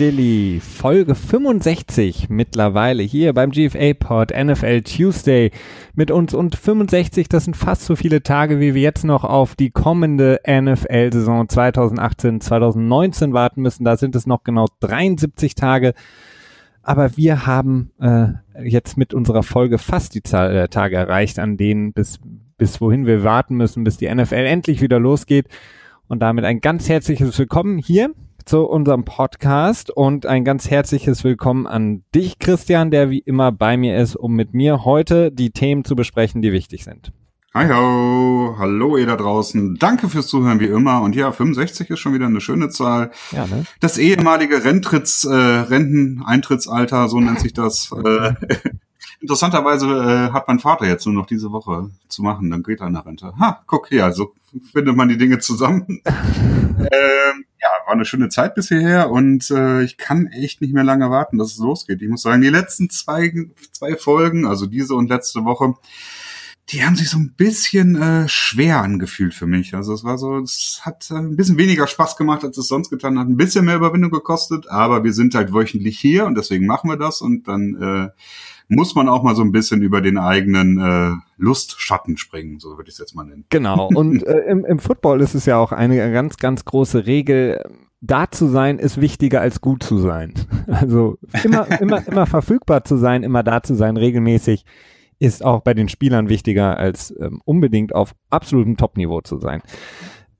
Dilly, Folge 65 mittlerweile hier beim GFA Pod NFL Tuesday mit uns und 65, das sind fast so viele Tage, wie wir jetzt noch auf die kommende NFL-Saison 2018-2019 warten müssen. Da sind es noch genau 73 Tage. Aber wir haben äh, jetzt mit unserer Folge fast die Zahl der Tage erreicht, an denen bis, bis wohin wir warten müssen, bis die NFL endlich wieder losgeht. Und damit ein ganz herzliches Willkommen hier zu unserem Podcast und ein ganz herzliches Willkommen an dich, Christian, der wie immer bei mir ist, um mit mir heute die Themen zu besprechen, die wichtig sind. Hi ho, hallo ihr da draußen. Danke fürs Zuhören wie immer. Und ja, 65 ist schon wieder eine schöne Zahl. Ja, ne? Das ehemalige Rentritts, äh, Renteneintrittsalter, so nennt sich das. Äh, interessanterweise äh, hat mein Vater jetzt nur noch diese Woche zu machen, dann geht er in der Rente. Ha, guck hier, so findet man die Dinge zusammen. ähm, ja, war eine schöne Zeit bis hierher und äh, ich kann echt nicht mehr lange warten, dass es losgeht. Ich muss sagen, die letzten zwei, zwei Folgen, also diese und letzte Woche, die haben sich so ein bisschen äh, schwer angefühlt für mich. Also es war so, es hat äh, ein bisschen weniger Spaß gemacht, als es sonst getan hat. Ein bisschen mehr Überwindung gekostet, aber wir sind halt wöchentlich hier und deswegen machen wir das und dann äh, muss man auch mal so ein bisschen über den eigenen äh, Lustschatten springen, so würde ich es jetzt mal nennen. Genau. Und äh, im, im Football ist es ja auch eine ganz, ganz große Regel. Da zu sein ist wichtiger als gut zu sein. Also immer, immer, immer verfügbar zu sein, immer da zu sein, regelmäßig ist auch bei den Spielern wichtiger, als ähm, unbedingt auf absolutem Top-Niveau zu sein.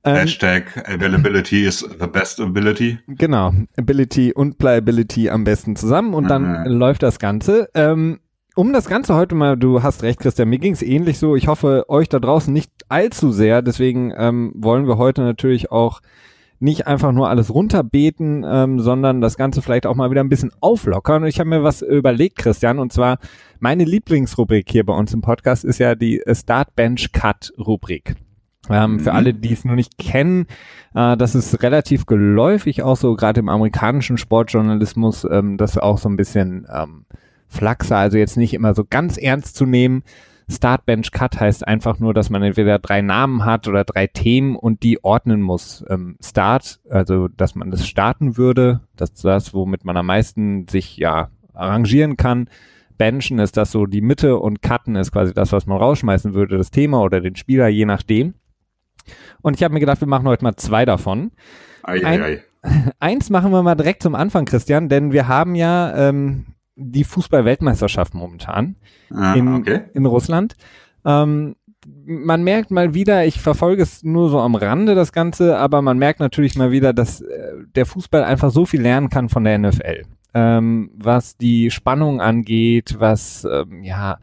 Ähm, Hashtag Availability is the best ability. Genau, Ability und Playability am besten zusammen und dann mhm. läuft das Ganze. Ähm, um das Ganze heute mal, du hast recht, Christian, mir ging es ähnlich so. Ich hoffe, euch da draußen nicht allzu sehr. Deswegen ähm, wollen wir heute natürlich auch nicht einfach nur alles runterbeten, ähm, sondern das Ganze vielleicht auch mal wieder ein bisschen auflockern. Und ich habe mir was überlegt, Christian, und zwar meine Lieblingsrubrik hier bei uns im Podcast ist ja die Start Bench Cut Rubrik. Ähm, mhm. Für alle, die es noch nicht kennen, äh, das ist relativ geläufig, auch so gerade im amerikanischen Sportjournalismus, ähm, das auch so ein bisschen ähm, Flachser, also jetzt nicht immer so ganz ernst zu nehmen. Start Bench Cut heißt einfach nur, dass man entweder drei Namen hat oder drei Themen und die ordnen muss. Ähm, Start, also dass man das starten würde, das ist das, womit man am meisten sich ja arrangieren kann. Benchen ist das so die Mitte und Cutten ist quasi das, was man rausschmeißen würde, das Thema oder den Spieler, je nachdem. Und ich habe mir gedacht, wir machen heute mal zwei davon. Ei, Ein, ei, ei. Eins machen wir mal direkt zum Anfang, Christian, denn wir haben ja ähm, die Fußball-Weltmeisterschaft momentan ah, in, okay. in Russland. Ähm, man merkt mal wieder, ich verfolge es nur so am Rande das Ganze, aber man merkt natürlich mal wieder, dass äh, der Fußball einfach so viel lernen kann von der NFL. Ähm, was die Spannung angeht, was ähm, ja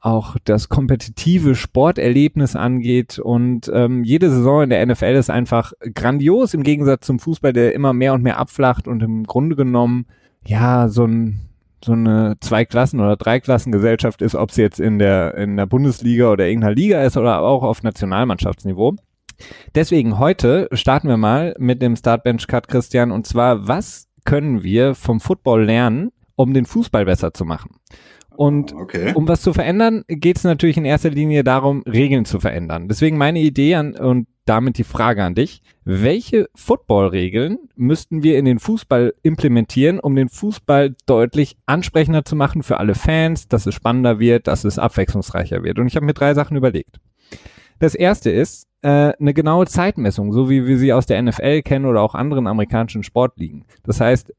auch das kompetitive Sporterlebnis angeht. Und ähm, jede Saison in der NFL ist einfach grandios im Gegensatz zum Fußball, der immer mehr und mehr abflacht und im Grunde genommen ja so ein so eine Zwei-Klassen- oder Drei-Klassen-Gesellschaft ist, ob sie jetzt in der, in der Bundesliga oder irgendeiner Liga ist oder auch auf Nationalmannschaftsniveau. Deswegen heute starten wir mal mit dem Startbench Cut, Christian, und zwar, was können wir vom Football lernen, um den Fußball besser zu machen? Und okay. um was zu verändern, geht es natürlich in erster Linie darum, Regeln zu verändern. Deswegen meine Idee an, und damit die Frage an dich. Welche Football-Regeln müssten wir in den Fußball implementieren, um den Fußball deutlich ansprechender zu machen für alle Fans, dass es spannender wird, dass es abwechslungsreicher wird? Und ich habe mir drei Sachen überlegt. Das erste ist äh, eine genaue Zeitmessung, so wie wir sie aus der NFL kennen oder auch anderen amerikanischen Sportligen. Das heißt,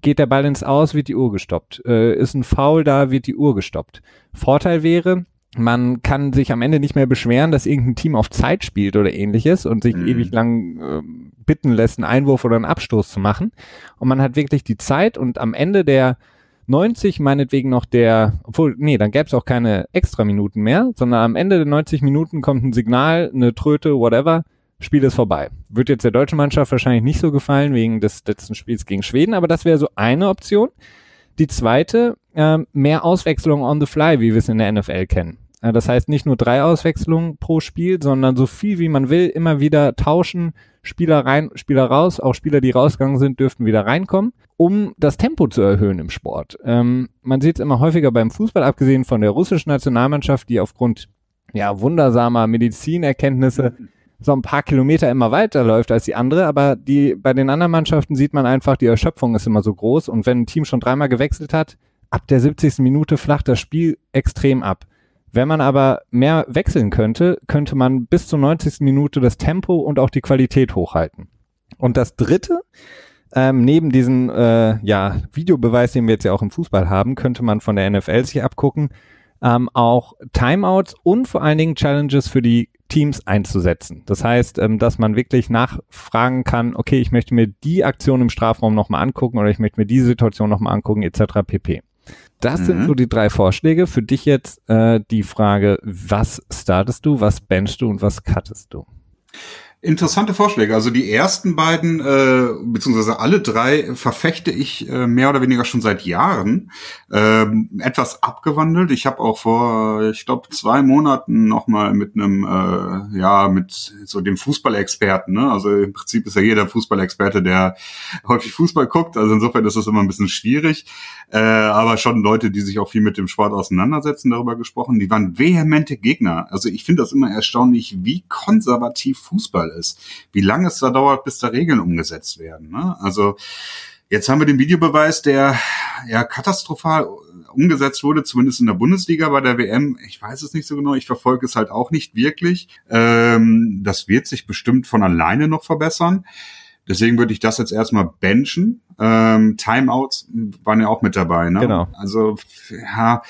geht der Ball ins Aus, wird die Uhr gestoppt. Äh, ist ein Foul da, wird die Uhr gestoppt. Vorteil wäre, man kann sich am Ende nicht mehr beschweren, dass irgendein Team auf Zeit spielt oder ähnliches und sich mhm. ewig lang äh, bitten lässt, einen Einwurf oder einen Abstoß zu machen. Und man hat wirklich die Zeit und am Ende der 90 meinetwegen noch der, obwohl, nee, dann gäbe es auch keine extra Minuten mehr, sondern am Ende der 90 Minuten kommt ein Signal, eine Tröte, whatever, Spiel ist vorbei. Wird jetzt der deutschen Mannschaft wahrscheinlich nicht so gefallen wegen des letzten Spiels gegen Schweden, aber das wäre so eine Option. Die zweite, äh, mehr Auswechslung on the fly, wie wir es in der NFL kennen. Äh, das heißt nicht nur drei Auswechslungen pro Spiel, sondern so viel wie man will, immer wieder tauschen, Spieler rein, Spieler raus, auch Spieler, die rausgegangen sind, dürften wieder reinkommen, um das Tempo zu erhöhen im Sport. Ähm, man sieht es immer häufiger beim Fußball, abgesehen von der russischen Nationalmannschaft, die aufgrund ja, wundersamer Medizinerkenntnisse so ein paar Kilometer immer weiterläuft als die andere, aber die, bei den anderen Mannschaften sieht man einfach, die Erschöpfung ist immer so groß und wenn ein Team schon dreimal gewechselt hat, ab der 70. Minute flacht das Spiel extrem ab. Wenn man aber mehr wechseln könnte, könnte man bis zur 90. Minute das Tempo und auch die Qualität hochhalten. Und das dritte, ähm, neben diesem äh, ja, Videobeweis, den wir jetzt ja auch im Fußball haben, könnte man von der NFL sich abgucken, ähm, auch Timeouts und vor allen Dingen Challenges für die Teams einzusetzen. Das heißt, ähm, dass man wirklich nachfragen kann, okay, ich möchte mir die Aktion im Strafraum nochmal angucken oder ich möchte mir diese Situation nochmal angucken, etc. pp. Das mhm. sind so die drei Vorschläge. Für dich jetzt äh, die Frage, was startest du, was benchst du und was cuttest du? Interessante Vorschläge. Also die ersten beiden, äh, beziehungsweise alle drei, verfechte ich äh, mehr oder weniger schon seit Jahren. Ähm, etwas abgewandelt. Ich habe auch vor, ich glaube, zwei Monaten nochmal mit einem, äh, ja, mit so dem Fußballexperten, ne? Also im Prinzip ist ja jeder Fußballexperte, der häufig Fußball guckt. Also insofern ist das immer ein bisschen schwierig. Äh, aber schon Leute, die sich auch viel mit dem Sport auseinandersetzen, darüber gesprochen. Die waren vehemente Gegner. Also ich finde das immer erstaunlich, wie konservativ Fußball ist, wie lange es da dauert, bis da Regeln umgesetzt werden. Ne? Also jetzt haben wir den Videobeweis, der ja katastrophal umgesetzt wurde, zumindest in der Bundesliga bei der WM. Ich weiß es nicht so genau, ich verfolge es halt auch nicht wirklich. Ähm, das wird sich bestimmt von alleine noch verbessern. Deswegen würde ich das jetzt erstmal benchen. Ähm, Timeouts waren ja auch mit dabei, ne? Genau. Also ja,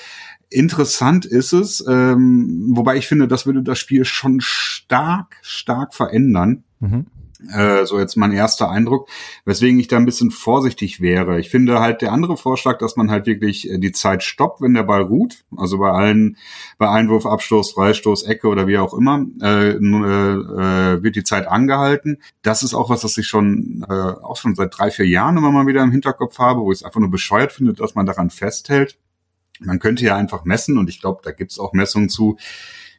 Interessant ist es, ähm, wobei ich finde, das würde das Spiel schon stark, stark verändern. Mhm. Äh, so jetzt mein erster Eindruck, weswegen ich da ein bisschen vorsichtig wäre. Ich finde halt der andere Vorschlag, dass man halt wirklich äh, die Zeit stoppt, wenn der Ball ruht, also bei allen, bei Einwurf, Abstoß, Freistoß, Ecke oder wie auch immer, äh, äh, äh, wird die Zeit angehalten. Das ist auch was, das ich schon äh, auch schon seit drei, vier Jahren immer mal wieder im Hinterkopf habe, wo ich es einfach nur bescheuert finde, dass man daran festhält. Man könnte ja einfach messen, und ich glaube, da gibt es auch Messungen zu,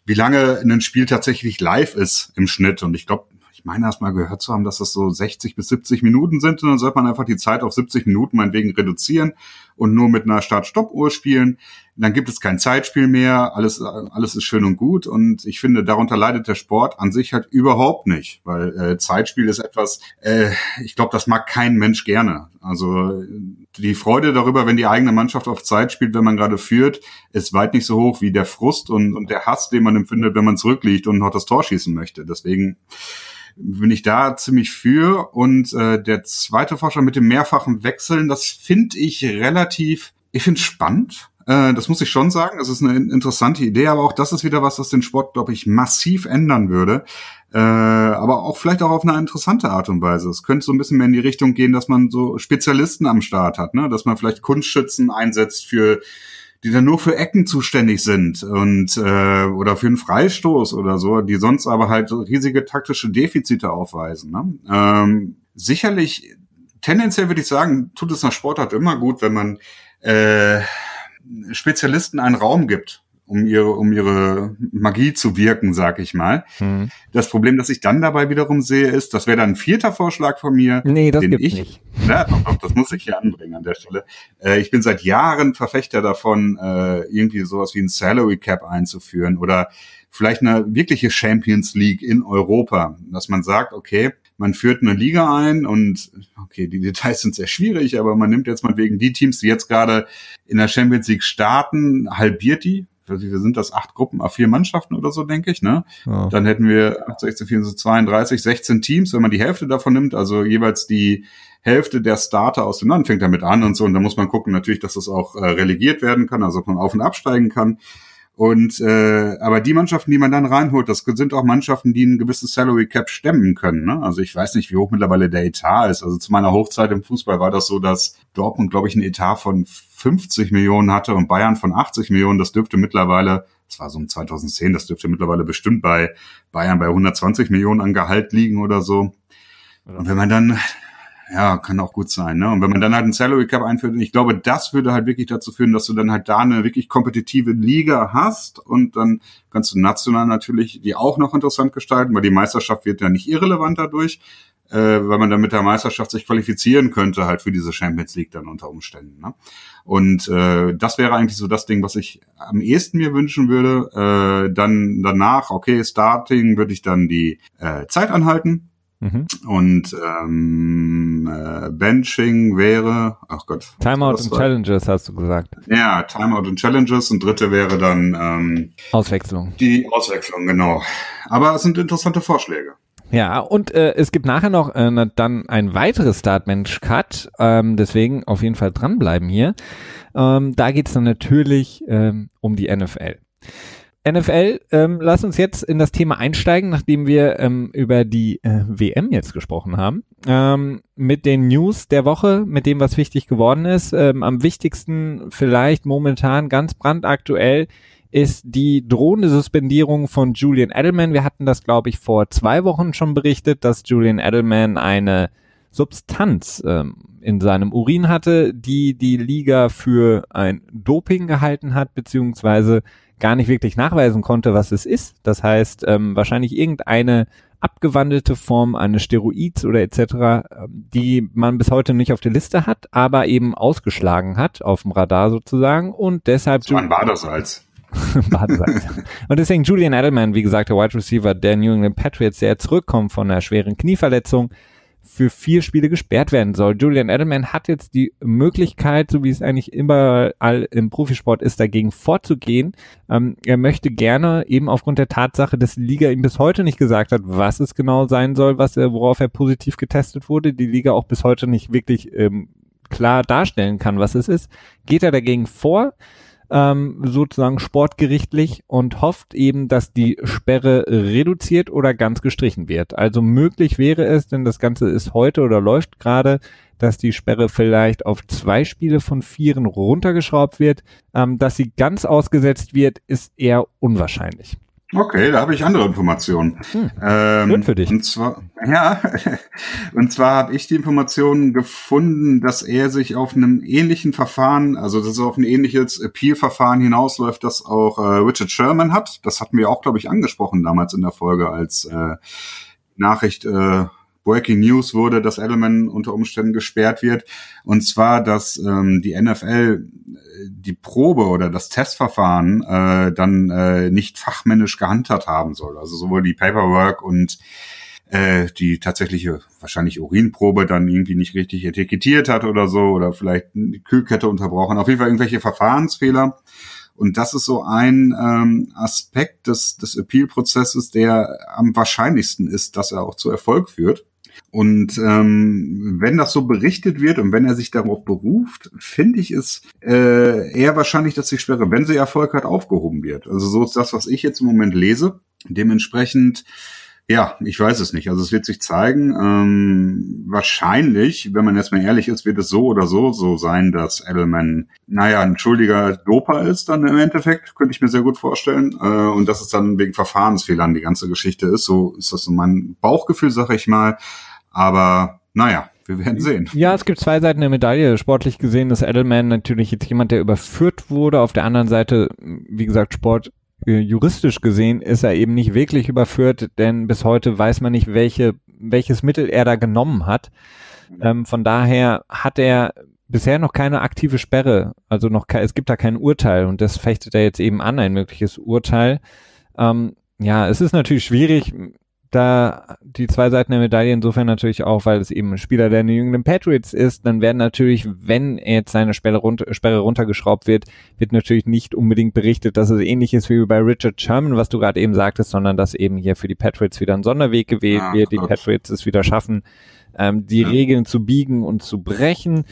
wie lange ein Spiel tatsächlich live ist im Schnitt. Und ich glaube, ich meine erst mal gehört zu haben, dass das so 60 bis 70 Minuten sind. Und dann sollte man einfach die Zeit auf 70 Minuten meinetwegen reduzieren und nur mit einer Start-Stopp-Uhr spielen. Dann gibt es kein Zeitspiel mehr. Alles, alles ist schön und gut. Und ich finde, darunter leidet der Sport an sich halt überhaupt nicht, weil äh, Zeitspiel ist etwas, äh, ich glaube, das mag kein Mensch gerne. Also die Freude darüber, wenn die eigene Mannschaft auf Zeit spielt, wenn man gerade führt, ist weit nicht so hoch wie der Frust und, und der Hass, den man empfindet, wenn man zurückliegt und noch das Tor schießen möchte. Deswegen bin ich da ziemlich für. Und äh, der zweite Vorschlag mit dem mehrfachen Wechseln, das finde ich relativ, ich finde spannend. Äh, das muss ich schon sagen. Das ist eine interessante Idee, aber auch das ist wieder was, das den Sport, glaube ich, massiv ändern würde. Äh, aber auch vielleicht auch auf eine interessante Art und Weise. Es könnte so ein bisschen mehr in die Richtung gehen, dass man so Spezialisten am Start hat, ne? dass man vielleicht Kunstschützen einsetzt für die dann nur für Ecken zuständig sind und äh, oder für einen Freistoß oder so, die sonst aber halt riesige taktische Defizite aufweisen. Ne? Ähm, sicherlich, tendenziell würde ich sagen, tut es nach Sportart immer gut, wenn man äh, Spezialisten einen Raum gibt um ihre, um ihre Magie zu wirken, sag ich mal. Hm. Das Problem, das ich dann dabei wiederum sehe, ist, das wäre dann ein vierter Vorschlag von mir. Nee, das den gibt's ich, nicht. Ja, doch, doch, das muss ich hier anbringen an der Stelle. Äh, ich bin seit Jahren Verfechter davon, äh, irgendwie sowas wie ein Salary Cap einzuführen oder vielleicht eine wirkliche Champions League in Europa, dass man sagt, okay, man führt eine Liga ein und okay, die Details sind sehr schwierig, aber man nimmt jetzt mal wegen die Teams, die jetzt gerade in der Champions League starten, halbiert die wir sind das acht Gruppen, a vier Mannschaften oder so, denke ich, ne? Ja. Dann hätten wir 8, 16, 24, 32, 16 Teams, wenn man die Hälfte davon nimmt, also jeweils die Hälfte der Starter aus dem Land fängt damit an und so. Und da muss man gucken natürlich, dass das auch äh, relegiert werden kann, also dass man auf und absteigen kann. Und äh, aber die Mannschaften, die man dann reinholt, das sind auch Mannschaften, die ein gewisses Salary Cap stemmen können. Ne? Also ich weiß nicht, wie hoch mittlerweile der Etat ist. Also zu meiner Hochzeit im Fußball war das so, dass Dortmund, glaube ich, einen Etat von 50 Millionen hatte und Bayern von 80 Millionen. Das dürfte mittlerweile, das war so um 2010, das dürfte mittlerweile bestimmt bei Bayern bei 120 Millionen an Gehalt liegen oder so. Und wenn man dann ja, kann auch gut sein. Ne? Und wenn man dann halt einen Salary Cap einführt, ich glaube, das würde halt wirklich dazu führen, dass du dann halt da eine wirklich kompetitive Liga hast und dann kannst du national natürlich die auch noch interessant gestalten, weil die Meisterschaft wird ja nicht irrelevant dadurch. Äh, weil man dann mit der Meisterschaft sich qualifizieren könnte, halt für diese Champions League dann unter Umständen. Ne? Und äh, das wäre eigentlich so das Ding, was ich am ehesten mir wünschen würde. Äh, dann danach, okay, Starting würde ich dann die äh, Zeit anhalten. Mhm. Und ähm, äh, Benching wäre, ach Gott. Timeout und Challenges hast du gesagt. Ja, Timeout und Challenges und dritte wäre dann ähm, Auswechslung. Die Auswechslung, genau. Aber es sind interessante Vorschläge. Ja, und äh, es gibt nachher noch äh, dann ein weiteres Startmensch-Cut, ähm, deswegen auf jeden Fall dranbleiben hier. Ähm, da geht's dann natürlich ähm, um die NFL. NFL, ähm, lass uns jetzt in das Thema einsteigen, nachdem wir ähm, über die äh, WM jetzt gesprochen haben. Ähm, mit den News der Woche, mit dem, was wichtig geworden ist. Ähm, am wichtigsten vielleicht momentan ganz brandaktuell ist die drohende Suspendierung von Julian Edelman. Wir hatten das, glaube ich, vor zwei Wochen schon berichtet, dass Julian Edelman eine Substanz ähm, in seinem Urin hatte, die die Liga für ein Doping gehalten hat, beziehungsweise gar nicht wirklich nachweisen konnte, was es ist. Das heißt, ähm, wahrscheinlich irgendeine abgewandelte Form eines Steroids oder etc., ähm, die man bis heute nicht auf der Liste hat, aber eben ausgeschlagen hat, auf dem Radar sozusagen und deshalb... Das war ein Badesalz. Badesalz. und deswegen Julian Edelman, wie gesagt, der Wide Receiver der New England Patriots, der zurückkommt von einer schweren Knieverletzung, für vier Spiele gesperrt werden soll. Julian Edelman hat jetzt die Möglichkeit, so wie es eigentlich überall im Profisport ist, dagegen vorzugehen. Ähm, er möchte gerne eben aufgrund der Tatsache, dass die Liga ihm bis heute nicht gesagt hat, was es genau sein soll, was er, worauf er positiv getestet wurde, die Liga auch bis heute nicht wirklich ähm, klar darstellen kann, was es ist, geht er dagegen vor ähm, sozusagen sportgerichtlich und hofft eben, dass die Sperre reduziert oder ganz gestrichen wird. Also möglich wäre es, denn das Ganze ist heute oder läuft gerade, dass die Sperre vielleicht auf zwei Spiele von vieren runtergeschraubt wird. Ähm, dass sie ganz ausgesetzt wird, ist eher unwahrscheinlich. Okay, da habe ich andere Informationen. Hm, ähm, für dich. Und zwar, ja, und zwar habe ich die Informationen gefunden, dass er sich auf einem ähnlichen Verfahren, also dass es auf ein ähnliches Appeal-Verfahren hinausläuft, das auch äh, Richard Sherman hat. Das hatten wir auch, glaube ich, angesprochen damals in der Folge als äh, Nachricht äh, Breaking News wurde, dass Edelman unter Umständen gesperrt wird. Und zwar, dass ähm, die NFL äh, die Probe oder das Testverfahren äh, dann äh, nicht fachmännisch gehandhabt haben soll. Also sowohl die Paperwork und äh, die tatsächliche wahrscheinlich Urinprobe dann irgendwie nicht richtig etikettiert hat oder so oder vielleicht die Kühlkette unterbrochen. Auf jeden Fall irgendwelche Verfahrensfehler. Und das ist so ein ähm, Aspekt des, des Appeal-Prozesses, der am wahrscheinlichsten ist, dass er auch zu Erfolg führt. Und ähm, wenn das so berichtet wird und wenn er sich darauf beruft, finde ich es äh, eher wahrscheinlich, dass die Sperre, wenn sie Erfolg hat, aufgehoben wird. Also so ist das, was ich jetzt im Moment lese. Dementsprechend ja, ich weiß es nicht. Also es wird sich zeigen. Ähm, wahrscheinlich, wenn man jetzt mal ehrlich ist, wird es so oder so so sein, dass Edelman, naja, ein schuldiger Doper ist dann im Endeffekt, könnte ich mir sehr gut vorstellen. Äh, und dass es dann wegen Verfahrensfehlern die ganze Geschichte ist. So ist das so mein Bauchgefühl, sag ich mal. Aber naja, wir werden sehen. Ja, es gibt zwei Seiten der Medaille. Sportlich gesehen ist Edelman natürlich jetzt jemand, der überführt wurde. Auf der anderen Seite, wie gesagt, Sport juristisch gesehen ist er eben nicht wirklich überführt, denn bis heute weiß man nicht, welche, welches Mittel er da genommen hat. Ähm, von daher hat er bisher noch keine aktive Sperre, also noch es gibt da kein Urteil und das fechtet er jetzt eben an, ein mögliches Urteil. Ähm, ja, es ist natürlich schwierig da die zwei Seiten der Medaille insofern natürlich auch, weil es eben ein Spieler der New England Patriots ist, dann werden natürlich, wenn jetzt seine Sperre, runter, Sperre runtergeschraubt wird, wird natürlich nicht unbedingt berichtet, dass es ähnlich ist wie bei Richard Sherman, was du gerade eben sagtest, sondern dass eben hier für die Patriots wieder ein Sonderweg gewählt wird, die Patriots es wieder schaffen, ähm, die ja. Regeln zu biegen und zu brechen.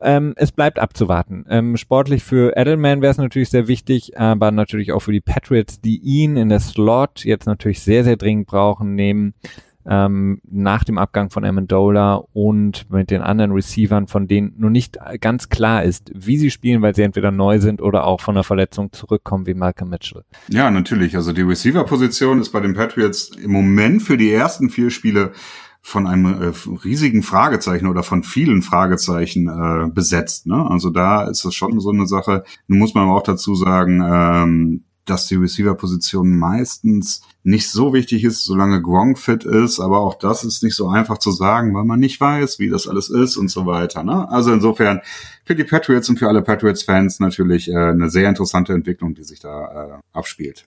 Ähm, es bleibt abzuwarten. Ähm, sportlich für Edelman wäre es natürlich sehr wichtig, aber natürlich auch für die Patriots, die ihn in der Slot jetzt natürlich sehr, sehr dringend brauchen, nehmen ähm, nach dem Abgang von Amendola und mit den anderen Receivern, von denen nur nicht ganz klar ist, wie sie spielen, weil sie entweder neu sind oder auch von der Verletzung zurückkommen wie Malcolm Mitchell. Ja, natürlich. Also die Receiver-Position ist bei den Patriots im Moment für die ersten vier Spiele von einem äh, riesigen Fragezeichen oder von vielen Fragezeichen äh, besetzt. Ne? Also da ist es schon so eine Sache. Nun muss man aber auch dazu sagen, ähm, dass die Receiver-Position meistens nicht so wichtig ist, solange Gronk fit ist, aber auch das ist nicht so einfach zu sagen, weil man nicht weiß, wie das alles ist und so weiter. Ne? Also insofern für die Patriots und für alle Patriots-Fans natürlich äh, eine sehr interessante Entwicklung, die sich da äh, abspielt.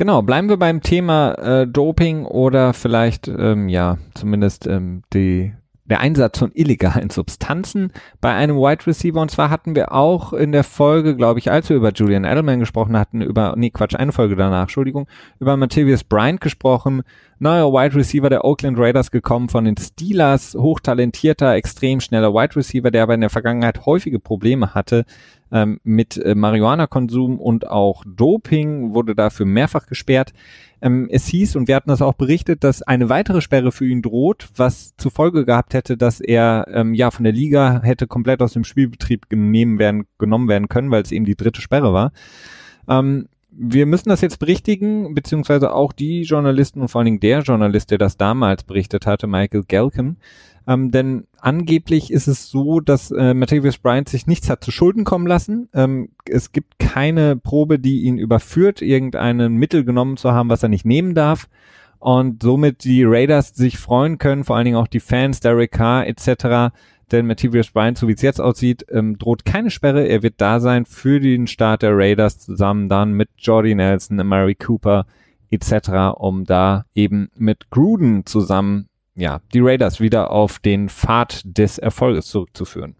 Genau, bleiben wir beim Thema äh, Doping oder vielleicht ähm, ja zumindest ähm, die der Einsatz von illegalen Substanzen bei einem Wide Receiver. Und zwar hatten wir auch in der Folge, glaube ich, als wir über Julian Edelman gesprochen hatten, über, nee, Quatsch, eine Folge danach, Entschuldigung, über Matthias Bryant gesprochen. Neuer Wide Receiver der Oakland Raiders gekommen von den Steelers, hochtalentierter, extrem schneller Wide Receiver, der aber in der Vergangenheit häufige Probleme hatte ähm, mit äh, Marihuana-Konsum und auch Doping, wurde dafür mehrfach gesperrt. Ähm, es hieß, und wir hatten das auch berichtet, dass eine weitere Sperre für ihn droht, was zur Folge gehabt hätte, dass er ähm, ja von der Liga hätte komplett aus dem Spielbetrieb genommen werden, genommen werden können, weil es eben die dritte Sperre war. Ähm, wir müssen das jetzt berichtigen, beziehungsweise auch die Journalisten und vor allen Dingen der Journalist, der das damals berichtet hatte, Michael Galkin, ähm, denn angeblich ist es so, dass äh, Matthäus Bryant sich nichts hat zu Schulden kommen lassen. Ähm, es gibt keine Probe, die ihn überführt, irgendein Mittel genommen zu haben, was er nicht nehmen darf. Und somit die Raiders sich freuen können, vor allen Dingen auch die Fans, Derek Carr etc., denn Matthäus Bryant, so wie es jetzt aussieht, ähm, droht keine Sperre. Er wird da sein für den Start der Raiders zusammen dann mit Jordy Nelson, Mary Cooper etc., um da eben mit Gruden zusammen ja, die Raiders wieder auf den Pfad des Erfolges zurückzuführen.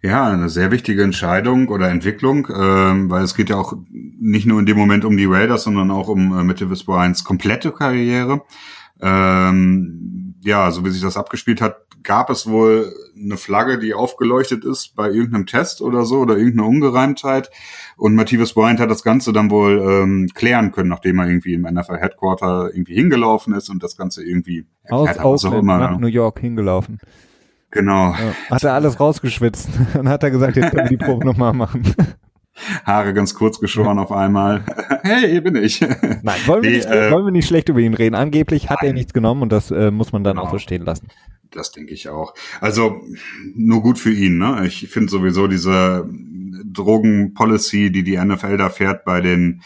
Ja, eine sehr wichtige Entscheidung oder Entwicklung, ähm, weil es geht ja auch nicht nur in dem Moment um die Raiders, sondern auch um äh, Matthews Bryants komplette Karriere. Ähm, ja, so wie sich das abgespielt hat, gab es wohl eine Flagge, die aufgeleuchtet ist bei irgendeinem Test oder so oder irgendeine Ungereimtheit. Und Matthias Bryant hat das Ganze dann wohl ähm, klären können, nachdem er irgendwie im NFL Headquarter irgendwie hingelaufen ist und das Ganze irgendwie aus hat, Oakland immer, nach New York hingelaufen. Genau. Ja, hat er alles rausgeschwitzt und hat er gesagt, jetzt können wir die Probe nochmal machen. Haare ganz kurz geschoren auf einmal. hey, hier bin ich. Nein, wollen wir, nee, nicht, äh, wollen wir nicht schlecht über ihn reden. Angeblich hat nein. er nichts genommen und das äh, muss man dann genau. auch so stehen lassen. Das denke ich auch. Also nur gut für ihn. Ne? Ich finde sowieso diese Drogenpolicy, die die NFL da fährt bei den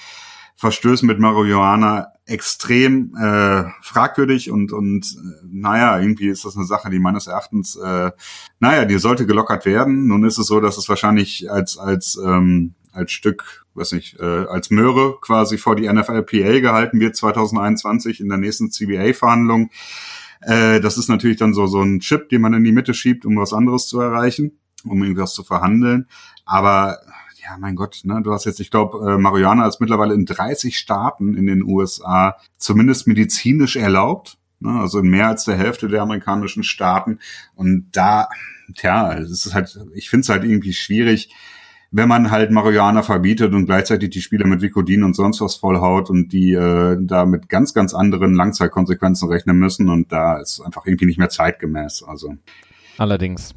Verstößen mit Marihuana extrem äh, fragwürdig und und äh, naja, irgendwie ist das eine Sache, die meines Erachtens, äh, naja, die sollte gelockert werden. Nun ist es so, dass es wahrscheinlich als als ähm, als Stück, weiß nicht, äh, als Möhre quasi vor die NFLPA gehalten wird 2021 in der nächsten CBA-Verhandlung. Äh, das ist natürlich dann so so ein Chip, den man in die Mitte schiebt, um was anderes zu erreichen, um irgendwas zu verhandeln. Aber ja, mein Gott, ne, du hast jetzt, ich glaube, äh, Marihuana ist mittlerweile in 30 Staaten in den USA zumindest medizinisch erlaubt. Ne, also in mehr als der Hälfte der amerikanischen Staaten. Und da, tja, es ist halt, ich finde es halt irgendwie schwierig, wenn man halt Marihuana verbietet und gleichzeitig die Spieler mit Vicodin und sonst was vollhaut und die äh, da mit ganz, ganz anderen Langzeitkonsequenzen rechnen müssen und da ist einfach irgendwie nicht mehr zeitgemäß. Also. Allerdings.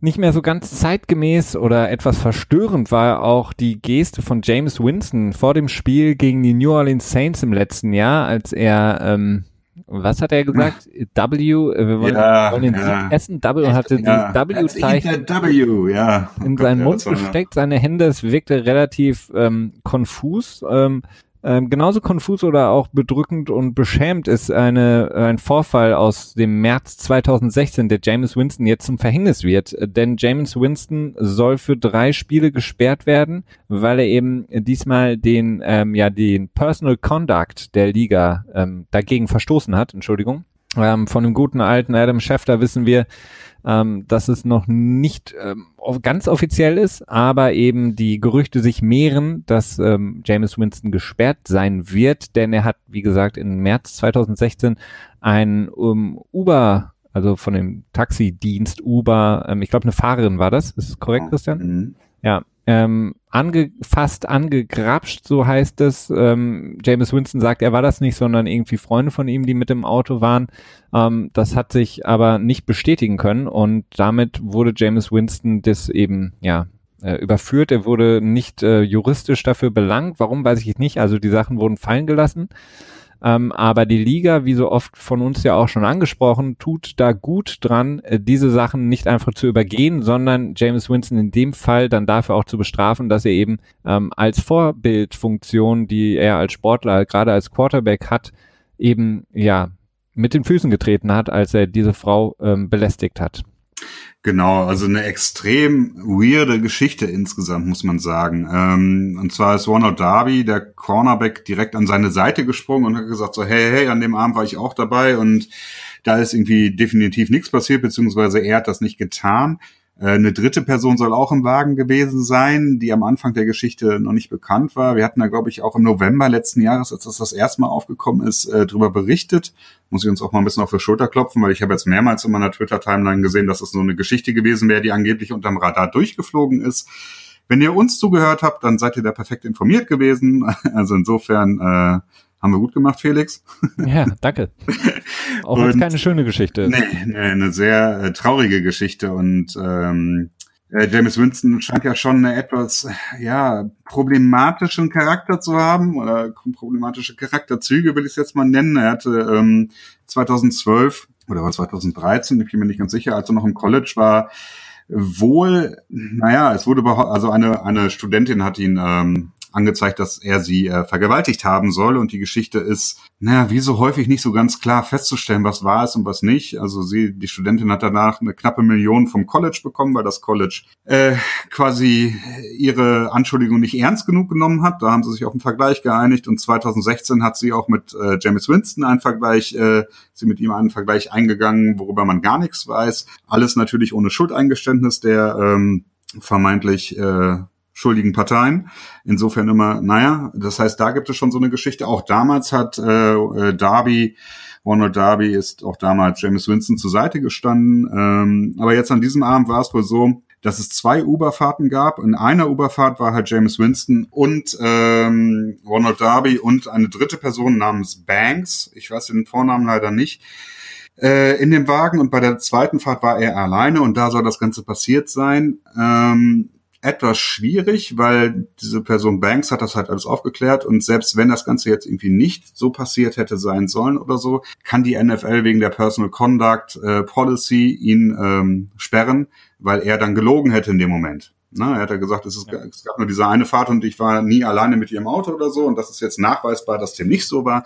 Nicht mehr so ganz zeitgemäß oder etwas verstörend war auch die Geste von James Winston vor dem Spiel gegen die New Orleans Saints im letzten Jahr, als er, ähm, was hat er gesagt? W, äh, wir wollen, ja, wollen den ja. Sieg essen. W hatte ja. dieses W-Zeichen W, ja. In seinen Mund gesteckt, seine Hände, es wirkte relativ ähm, konfus. Ähm, ähm, genauso konfus oder auch bedrückend und beschämt ist eine, ein Vorfall aus dem März 2016, der James Winston jetzt zum Verhängnis wird. Denn James Winston soll für drei Spiele gesperrt werden, weil er eben diesmal den, ähm, ja, den Personal Conduct der Liga ähm, dagegen verstoßen hat. Entschuldigung. Ähm, von dem guten alten Adam Schefter wissen wir, ähm, dass es noch nicht ähm, ganz offiziell ist, aber eben die Gerüchte sich mehren, dass ähm, James Winston gesperrt sein wird, denn er hat, wie gesagt, im März 2016 ein um, Uber, also von dem Taxidienst Uber, ähm, ich glaube eine Fahrerin war das, ist korrekt, Christian? Mhm. Ja, ähm, angefasst, angegrapscht, so heißt es. Ähm, James Winston sagt, er war das nicht, sondern irgendwie Freunde von ihm, die mit dem Auto waren. Ähm, das hat sich aber nicht bestätigen können und damit wurde James Winston das eben, ja, äh, überführt. Er wurde nicht äh, juristisch dafür belangt. Warum, weiß ich nicht. Also die Sachen wurden fallen gelassen. Ähm, aber die Liga, wie so oft von uns ja auch schon angesprochen, tut da gut dran, äh, diese Sachen nicht einfach zu übergehen, sondern James Winston in dem Fall dann dafür auch zu bestrafen, dass er eben ähm, als Vorbildfunktion, die er als Sportler, gerade als Quarterback hat, eben ja mit den Füßen getreten hat, als er diese Frau ähm, belästigt hat. Genau, also eine extrem weirde Geschichte insgesamt, muss man sagen. Ähm, und zwar ist Ronald Darby, der Cornerback, direkt an seine Seite gesprungen und hat gesagt so, hey, hey, an dem Abend war ich auch dabei und da ist irgendwie definitiv nichts passiert, beziehungsweise er hat das nicht getan. Äh, eine dritte Person soll auch im Wagen gewesen sein, die am Anfang der Geschichte noch nicht bekannt war. Wir hatten da, glaube ich, auch im November letzten Jahres, als das das erste Mal aufgekommen ist, äh, darüber berichtet. Muss ich uns auch mal ein bisschen auf die Schulter klopfen, weil ich habe jetzt mehrmals in meiner Twitter-Timeline gesehen, dass es das so eine Geschichte gewesen wäre, die angeblich unterm Radar durchgeflogen ist. Wenn ihr uns zugehört habt, dann seid ihr da perfekt informiert gewesen. Also insofern äh, haben wir gut gemacht, Felix. Ja, danke. Auch und, keine schöne Geschichte. Nee, nee eine sehr äh, traurige Geschichte und ähm, äh, James Winston scheint ja schon eine etwas ja problematischen Charakter zu haben oder problematische Charakterzüge will ich es jetzt mal nennen. Er hatte ähm, 2012 oder war 2013, ich bin mir nicht ganz sicher, als er noch im College war, wohl, naja, es wurde also eine eine Studentin hat ihn ähm, angezeigt, dass er sie äh, vergewaltigt haben soll. Und die Geschichte ist, naja, wie so häufig nicht so ganz klar festzustellen, was war es und was nicht. Also sie, die Studentin hat danach eine knappe Million vom College bekommen, weil das College äh, quasi ihre Anschuldigung nicht ernst genug genommen hat. Da haben sie sich auf einen Vergleich geeinigt. Und 2016 hat sie auch mit äh, James Winston einen Vergleich, äh, sie mit ihm einen Vergleich eingegangen, worüber man gar nichts weiß. Alles natürlich ohne Schuldeingeständnis der ähm, vermeintlich äh, schuldigen Parteien. Insofern immer, naja, das heißt, da gibt es schon so eine Geschichte. Auch damals hat äh, äh, Darby, Ronald Darby ist auch damals James Winston zur Seite gestanden. Ähm, aber jetzt an diesem Abend war es wohl so, dass es zwei Uberfahrten gab. In einer Uberfahrt war halt James Winston und ähm, Ronald Darby und eine dritte Person namens Banks. Ich weiß den Vornamen leider nicht äh, in dem Wagen und bei der zweiten Fahrt war er alleine und da soll das Ganze passiert sein. Ähm, etwas schwierig, weil diese Person Banks hat das halt alles aufgeklärt und selbst wenn das Ganze jetzt irgendwie nicht so passiert hätte sein sollen oder so, kann die NFL wegen der Personal Conduct äh, Policy ihn ähm, sperren, weil er dann gelogen hätte in dem Moment. Na, er hat ja gesagt, es, ist, ja. es gab nur diese eine Fahrt und ich war nie alleine mit ihrem Auto oder so und das ist jetzt nachweisbar, dass dem nicht so war.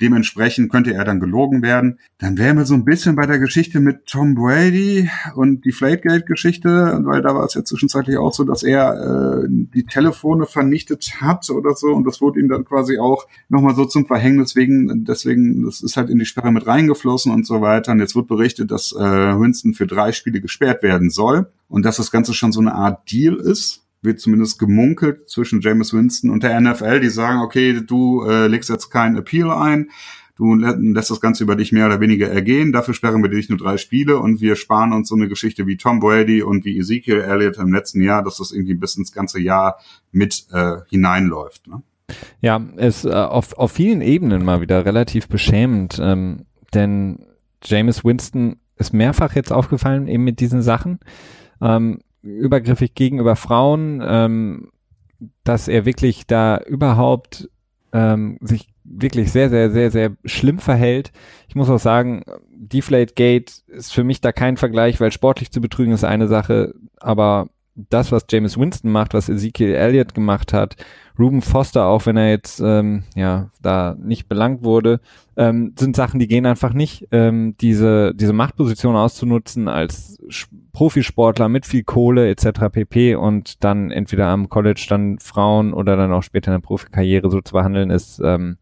Dementsprechend könnte er dann gelogen werden. Dann wären wir so ein bisschen bei der Geschichte mit Tom Brady und die Flategate-Geschichte, weil da war es ja zwischenzeitlich auch so, dass er äh, die Telefone vernichtet hat oder so und das wurde ihm dann quasi auch nochmal so zum Verhängnis wegen, deswegen, das ist halt in die Sperre mit reingeflossen und so weiter. Und jetzt wird berichtet, dass äh, Winston für drei Spiele gesperrt werden soll und dass das Ganze schon so eine Art Deal ist wird zumindest gemunkelt zwischen James Winston und der NFL, die sagen, okay, du äh, legst jetzt keinen Appeal ein, du lässt das Ganze über dich mehr oder weniger ergehen, dafür sperren wir dich nur drei Spiele und wir sparen uns so eine Geschichte wie Tom Brady und wie Ezekiel Elliott im letzten Jahr, dass das irgendwie bis ins ganze Jahr mit äh, hineinläuft. Ne? Ja, ist äh, auf, auf vielen Ebenen mal wieder relativ beschämend, ähm, denn James Winston ist mehrfach jetzt aufgefallen eben mit diesen Sachen. Ähm, übergriffig gegenüber Frauen, ähm, dass er wirklich da überhaupt ähm, sich wirklich sehr, sehr, sehr, sehr schlimm verhält. Ich muss auch sagen, Deflate Gate ist für mich da kein Vergleich, weil sportlich zu betrügen ist eine Sache, aber das, was James Winston macht, was Ezekiel Elliott gemacht hat, Ruben Foster, auch wenn er jetzt ähm, ja da nicht belangt wurde, ähm, sind Sachen, die gehen einfach nicht. Ähm, diese diese Machtposition auszunutzen als Profisportler mit viel Kohle etc. pp. und dann entweder am College dann Frauen oder dann auch später in der Profikarriere so zu behandeln, ist ähm,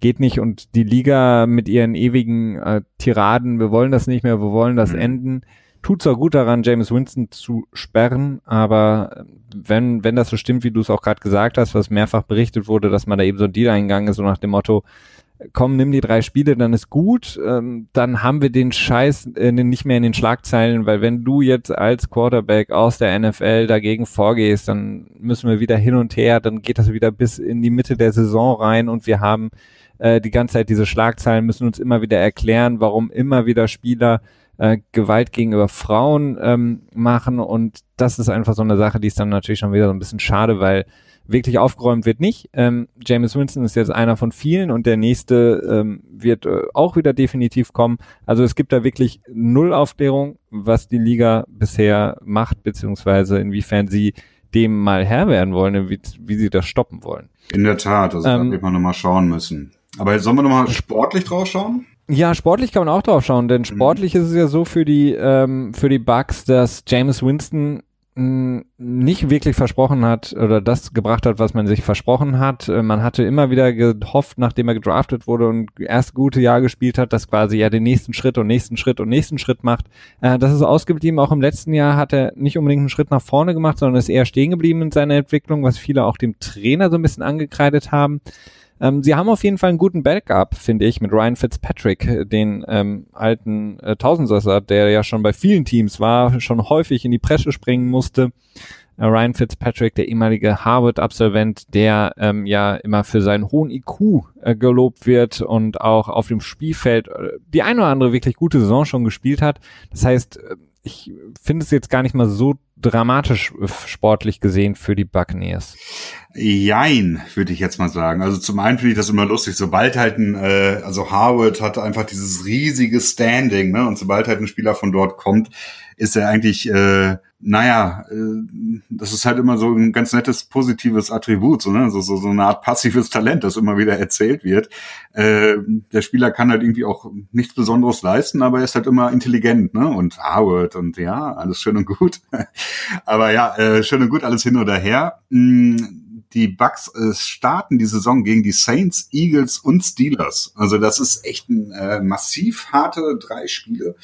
geht nicht und die Liga mit ihren ewigen äh, Tiraden, wir wollen das nicht mehr, wir wollen das mhm. enden tut zwar gut daran, James Winston zu sperren, aber wenn, wenn das so stimmt, wie du es auch gerade gesagt hast, was mehrfach berichtet wurde, dass man da eben so ein Deal eingegangen ist, so nach dem Motto, komm, nimm die drei Spiele, dann ist gut, ähm, dann haben wir den Scheiß äh, nicht mehr in den Schlagzeilen, weil wenn du jetzt als Quarterback aus der NFL dagegen vorgehst, dann müssen wir wieder hin und her, dann geht das wieder bis in die Mitte der Saison rein und wir haben äh, die ganze Zeit diese Schlagzeilen, müssen uns immer wieder erklären, warum immer wieder Spieler äh, Gewalt gegenüber Frauen ähm, machen und das ist einfach so eine Sache, die ist dann natürlich schon wieder so ein bisschen schade, weil wirklich aufgeräumt wird nicht. Ähm, James Winston ist jetzt einer von vielen und der nächste ähm, wird äh, auch wieder definitiv kommen. Also es gibt da wirklich null Aufklärung, was die Liga bisher macht, beziehungsweise inwiefern sie dem mal Herr werden wollen, wie, wie sie das stoppen wollen. In der Tat, also ähm, da wird man nochmal schauen müssen. Aber jetzt sollen wir nochmal sportlich drauf schauen? Ja, sportlich kann man auch drauf schauen, denn mhm. sportlich mhm. ist es ja so für die ähm, für die Bucks, dass James Winston nicht wirklich versprochen hat oder das gebracht hat, was man sich versprochen hat. Äh, man hatte immer wieder gehofft, nachdem er gedraftet wurde und erst gute Jahr gespielt hat, dass quasi ja den nächsten Schritt und nächsten Schritt und nächsten Schritt macht. Äh, das ist ausgeblieben. Auch im letzten Jahr hat er nicht unbedingt einen Schritt nach vorne gemacht, sondern ist eher stehen geblieben in seiner Entwicklung, was viele auch dem Trainer so ein bisschen angekreidet haben. Ähm, sie haben auf jeden Fall einen guten Backup, finde ich, mit Ryan Fitzpatrick, den ähm, alten äh, Tausendsasser, der ja schon bei vielen Teams war, schon häufig in die Presse springen musste. Äh, Ryan Fitzpatrick, der ehemalige Harvard-Absolvent, der ähm, ja immer für seinen hohen IQ äh, gelobt wird und auch auf dem Spielfeld äh, die eine oder andere wirklich gute Saison schon gespielt hat. Das heißt, äh, ich finde es jetzt gar nicht mal so dramatisch äh, sportlich gesehen für die Buccaneers. Jein, würde ich jetzt mal sagen. Also zum einen finde ich das immer lustig, sobald halt ein, äh, also Harvard hatte einfach dieses riesige Standing, ne? Und sobald halt ein Spieler von dort kommt, ist er eigentlich, äh, naja, äh, das ist halt immer so ein ganz nettes positives Attribut, so, ne? so, so, so eine Art passives Talent, das immer wieder erzählt wird. Äh, der Spieler kann halt irgendwie auch nichts Besonderes leisten, aber er ist halt immer intelligent, ne? Und Harvard und ja, alles schön und gut. aber ja, äh, schön und gut, alles hin oder her. Mm, die Bucks äh, starten die Saison gegen die Saints, Eagles und Steelers. Also das ist echt ein äh, massiv harte drei Spiele,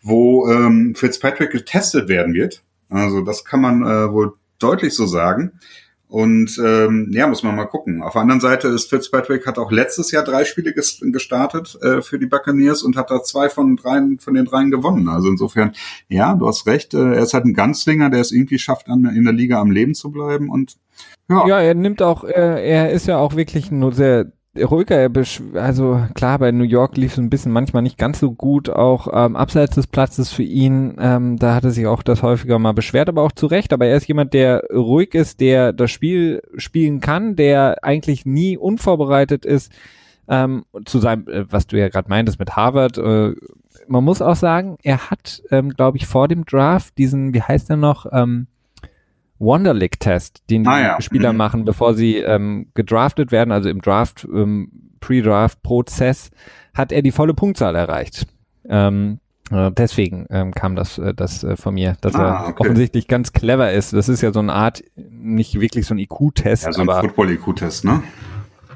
wo ähm, Fitzpatrick getestet werden wird. Also das kann man äh, wohl deutlich so sagen. Und ähm, ja, muss man mal gucken. Auf der anderen Seite ist Fitzpatrick hat auch letztes Jahr drei Spiele gestartet äh, für die Buccaneers und hat da zwei von dreien von den dreien gewonnen. Also insofern, ja, du hast recht. Äh, er ist halt ein Ganzlinger, der es irgendwie schafft, an, in der Liga am Leben zu bleiben. Und ja, ja er nimmt auch, er, er ist ja auch wirklich nur sehr ruhiger, also klar, bei New York lief es ein bisschen manchmal nicht ganz so gut, auch ähm, abseits des Platzes für ihn, ähm, da er sich auch das häufiger mal beschwert, aber auch zu Recht, aber er ist jemand, der ruhig ist, der das Spiel spielen kann, der eigentlich nie unvorbereitet ist, ähm, zu seinem, äh, was du ja gerade meintest mit Harvard, äh, man muss auch sagen, er hat, ähm, glaube ich, vor dem Draft diesen, wie heißt er noch, ähm, Wonderlick-Test, den die ah, ja. Spieler mhm. machen, bevor sie ähm, gedraftet werden, also im Draft, ähm, Pre-Draft-Prozess, hat er die volle Punktzahl erreicht. Ähm, äh, deswegen ähm, kam das, äh, das äh, von mir, dass ah, er okay. offensichtlich ganz clever ist. Das ist ja so eine Art, nicht wirklich so ein IQ-Test. Ja, so ein Football-IQ-Test, ne?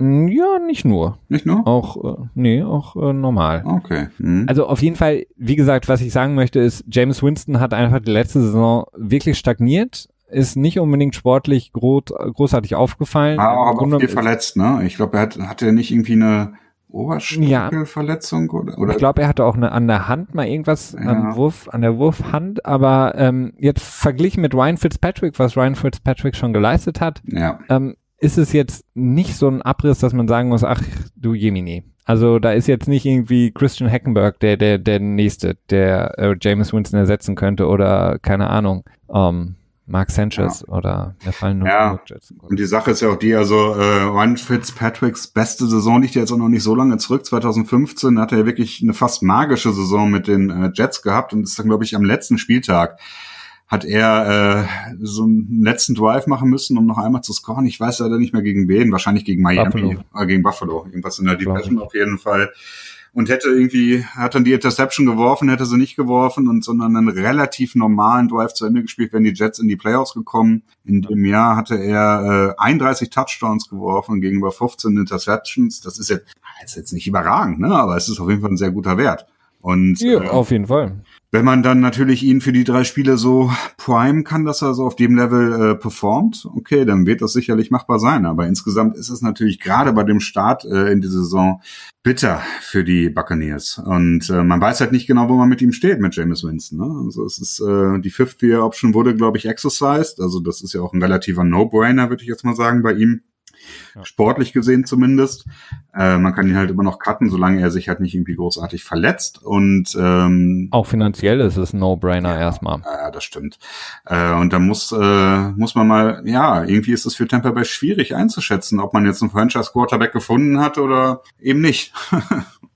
Ja, nicht nur. Nicht nur? Auch, äh, nee, auch äh, normal. Okay. Mhm. Also auf jeden Fall, wie gesagt, was ich sagen möchte, ist, James Winston hat einfach die letzte Saison wirklich stagniert ist nicht unbedingt sportlich groß, großartig aufgefallen. War auch aber viel verletzt, ne? Ich glaube, er hat, hatte nicht irgendwie eine Oberschenkelverletzung ja. oder, oder? Ich glaube, er hatte auch eine an der Hand mal irgendwas ja. am Wurf, an der Wurfhand, aber ähm, jetzt verglichen mit Ryan Fitzpatrick, was Ryan Fitzpatrick schon geleistet hat, ja. ähm, ist es jetzt nicht so ein Abriss, dass man sagen muss, ach du Jemini. Also da ist jetzt nicht irgendwie Christian Hackenberg der der der nächste, der äh, James Winston ersetzen könnte oder keine Ahnung. Ähm, Mark Sanchez ja. oder der fallen nur ja. Und die Sache ist ja auch die, also äh, Ryan Fitzpatricks beste Saison liegt ja jetzt auch noch nicht so lange zurück. 2015 hat er wirklich eine fast magische Saison mit den äh, Jets gehabt und ist dann, glaube ich, am letzten Spieltag hat er äh, so einen letzten Drive machen müssen, um noch einmal zu scoren. Ich weiß leider nicht mehr gegen wen, wahrscheinlich gegen Miami, Buffalo. Äh, gegen Buffalo, irgendwas in der Division auf jeden Fall und hätte irgendwie, hat dann die Interception geworfen, hätte sie nicht geworfen und sondern einen relativ normalen Drive zu Ende gespielt, wenn die Jets in die Playoffs gekommen. In dem Jahr hatte er äh, 31 Touchdowns geworfen gegenüber 15 Interceptions. Das ist jetzt, ist jetzt nicht überragend, ne? aber es ist auf jeden Fall ein sehr guter Wert. Und, ja, äh, auf jeden Fall. Wenn man dann natürlich ihn für die drei Spiele so prime kann, dass er so auf dem Level äh, performt, okay, dann wird das sicherlich machbar sein. Aber insgesamt ist es natürlich gerade bei dem Start äh, in die Saison bitter für die Buccaneers. Und äh, man weiß halt nicht genau, wo man mit ihm steht, mit James Winston. Ne? Also es ist äh, die Fifth-Year-Option wurde, glaube ich, exercised. Also das ist ja auch ein relativer No-Brainer, würde ich jetzt mal sagen, bei ihm. Ja. Sportlich gesehen zumindest. Äh, man kann ihn halt immer noch cutten, solange er sich halt nicht irgendwie großartig verletzt. Und ähm, auch finanziell ist es ein No-Brainer ja, erstmal. Ja, das stimmt. Äh, und da muss äh, muss man mal, ja, irgendwie ist es für Tampa Bay schwierig einzuschätzen, ob man jetzt einen Franchise-Quarterback gefunden hat oder eben nicht.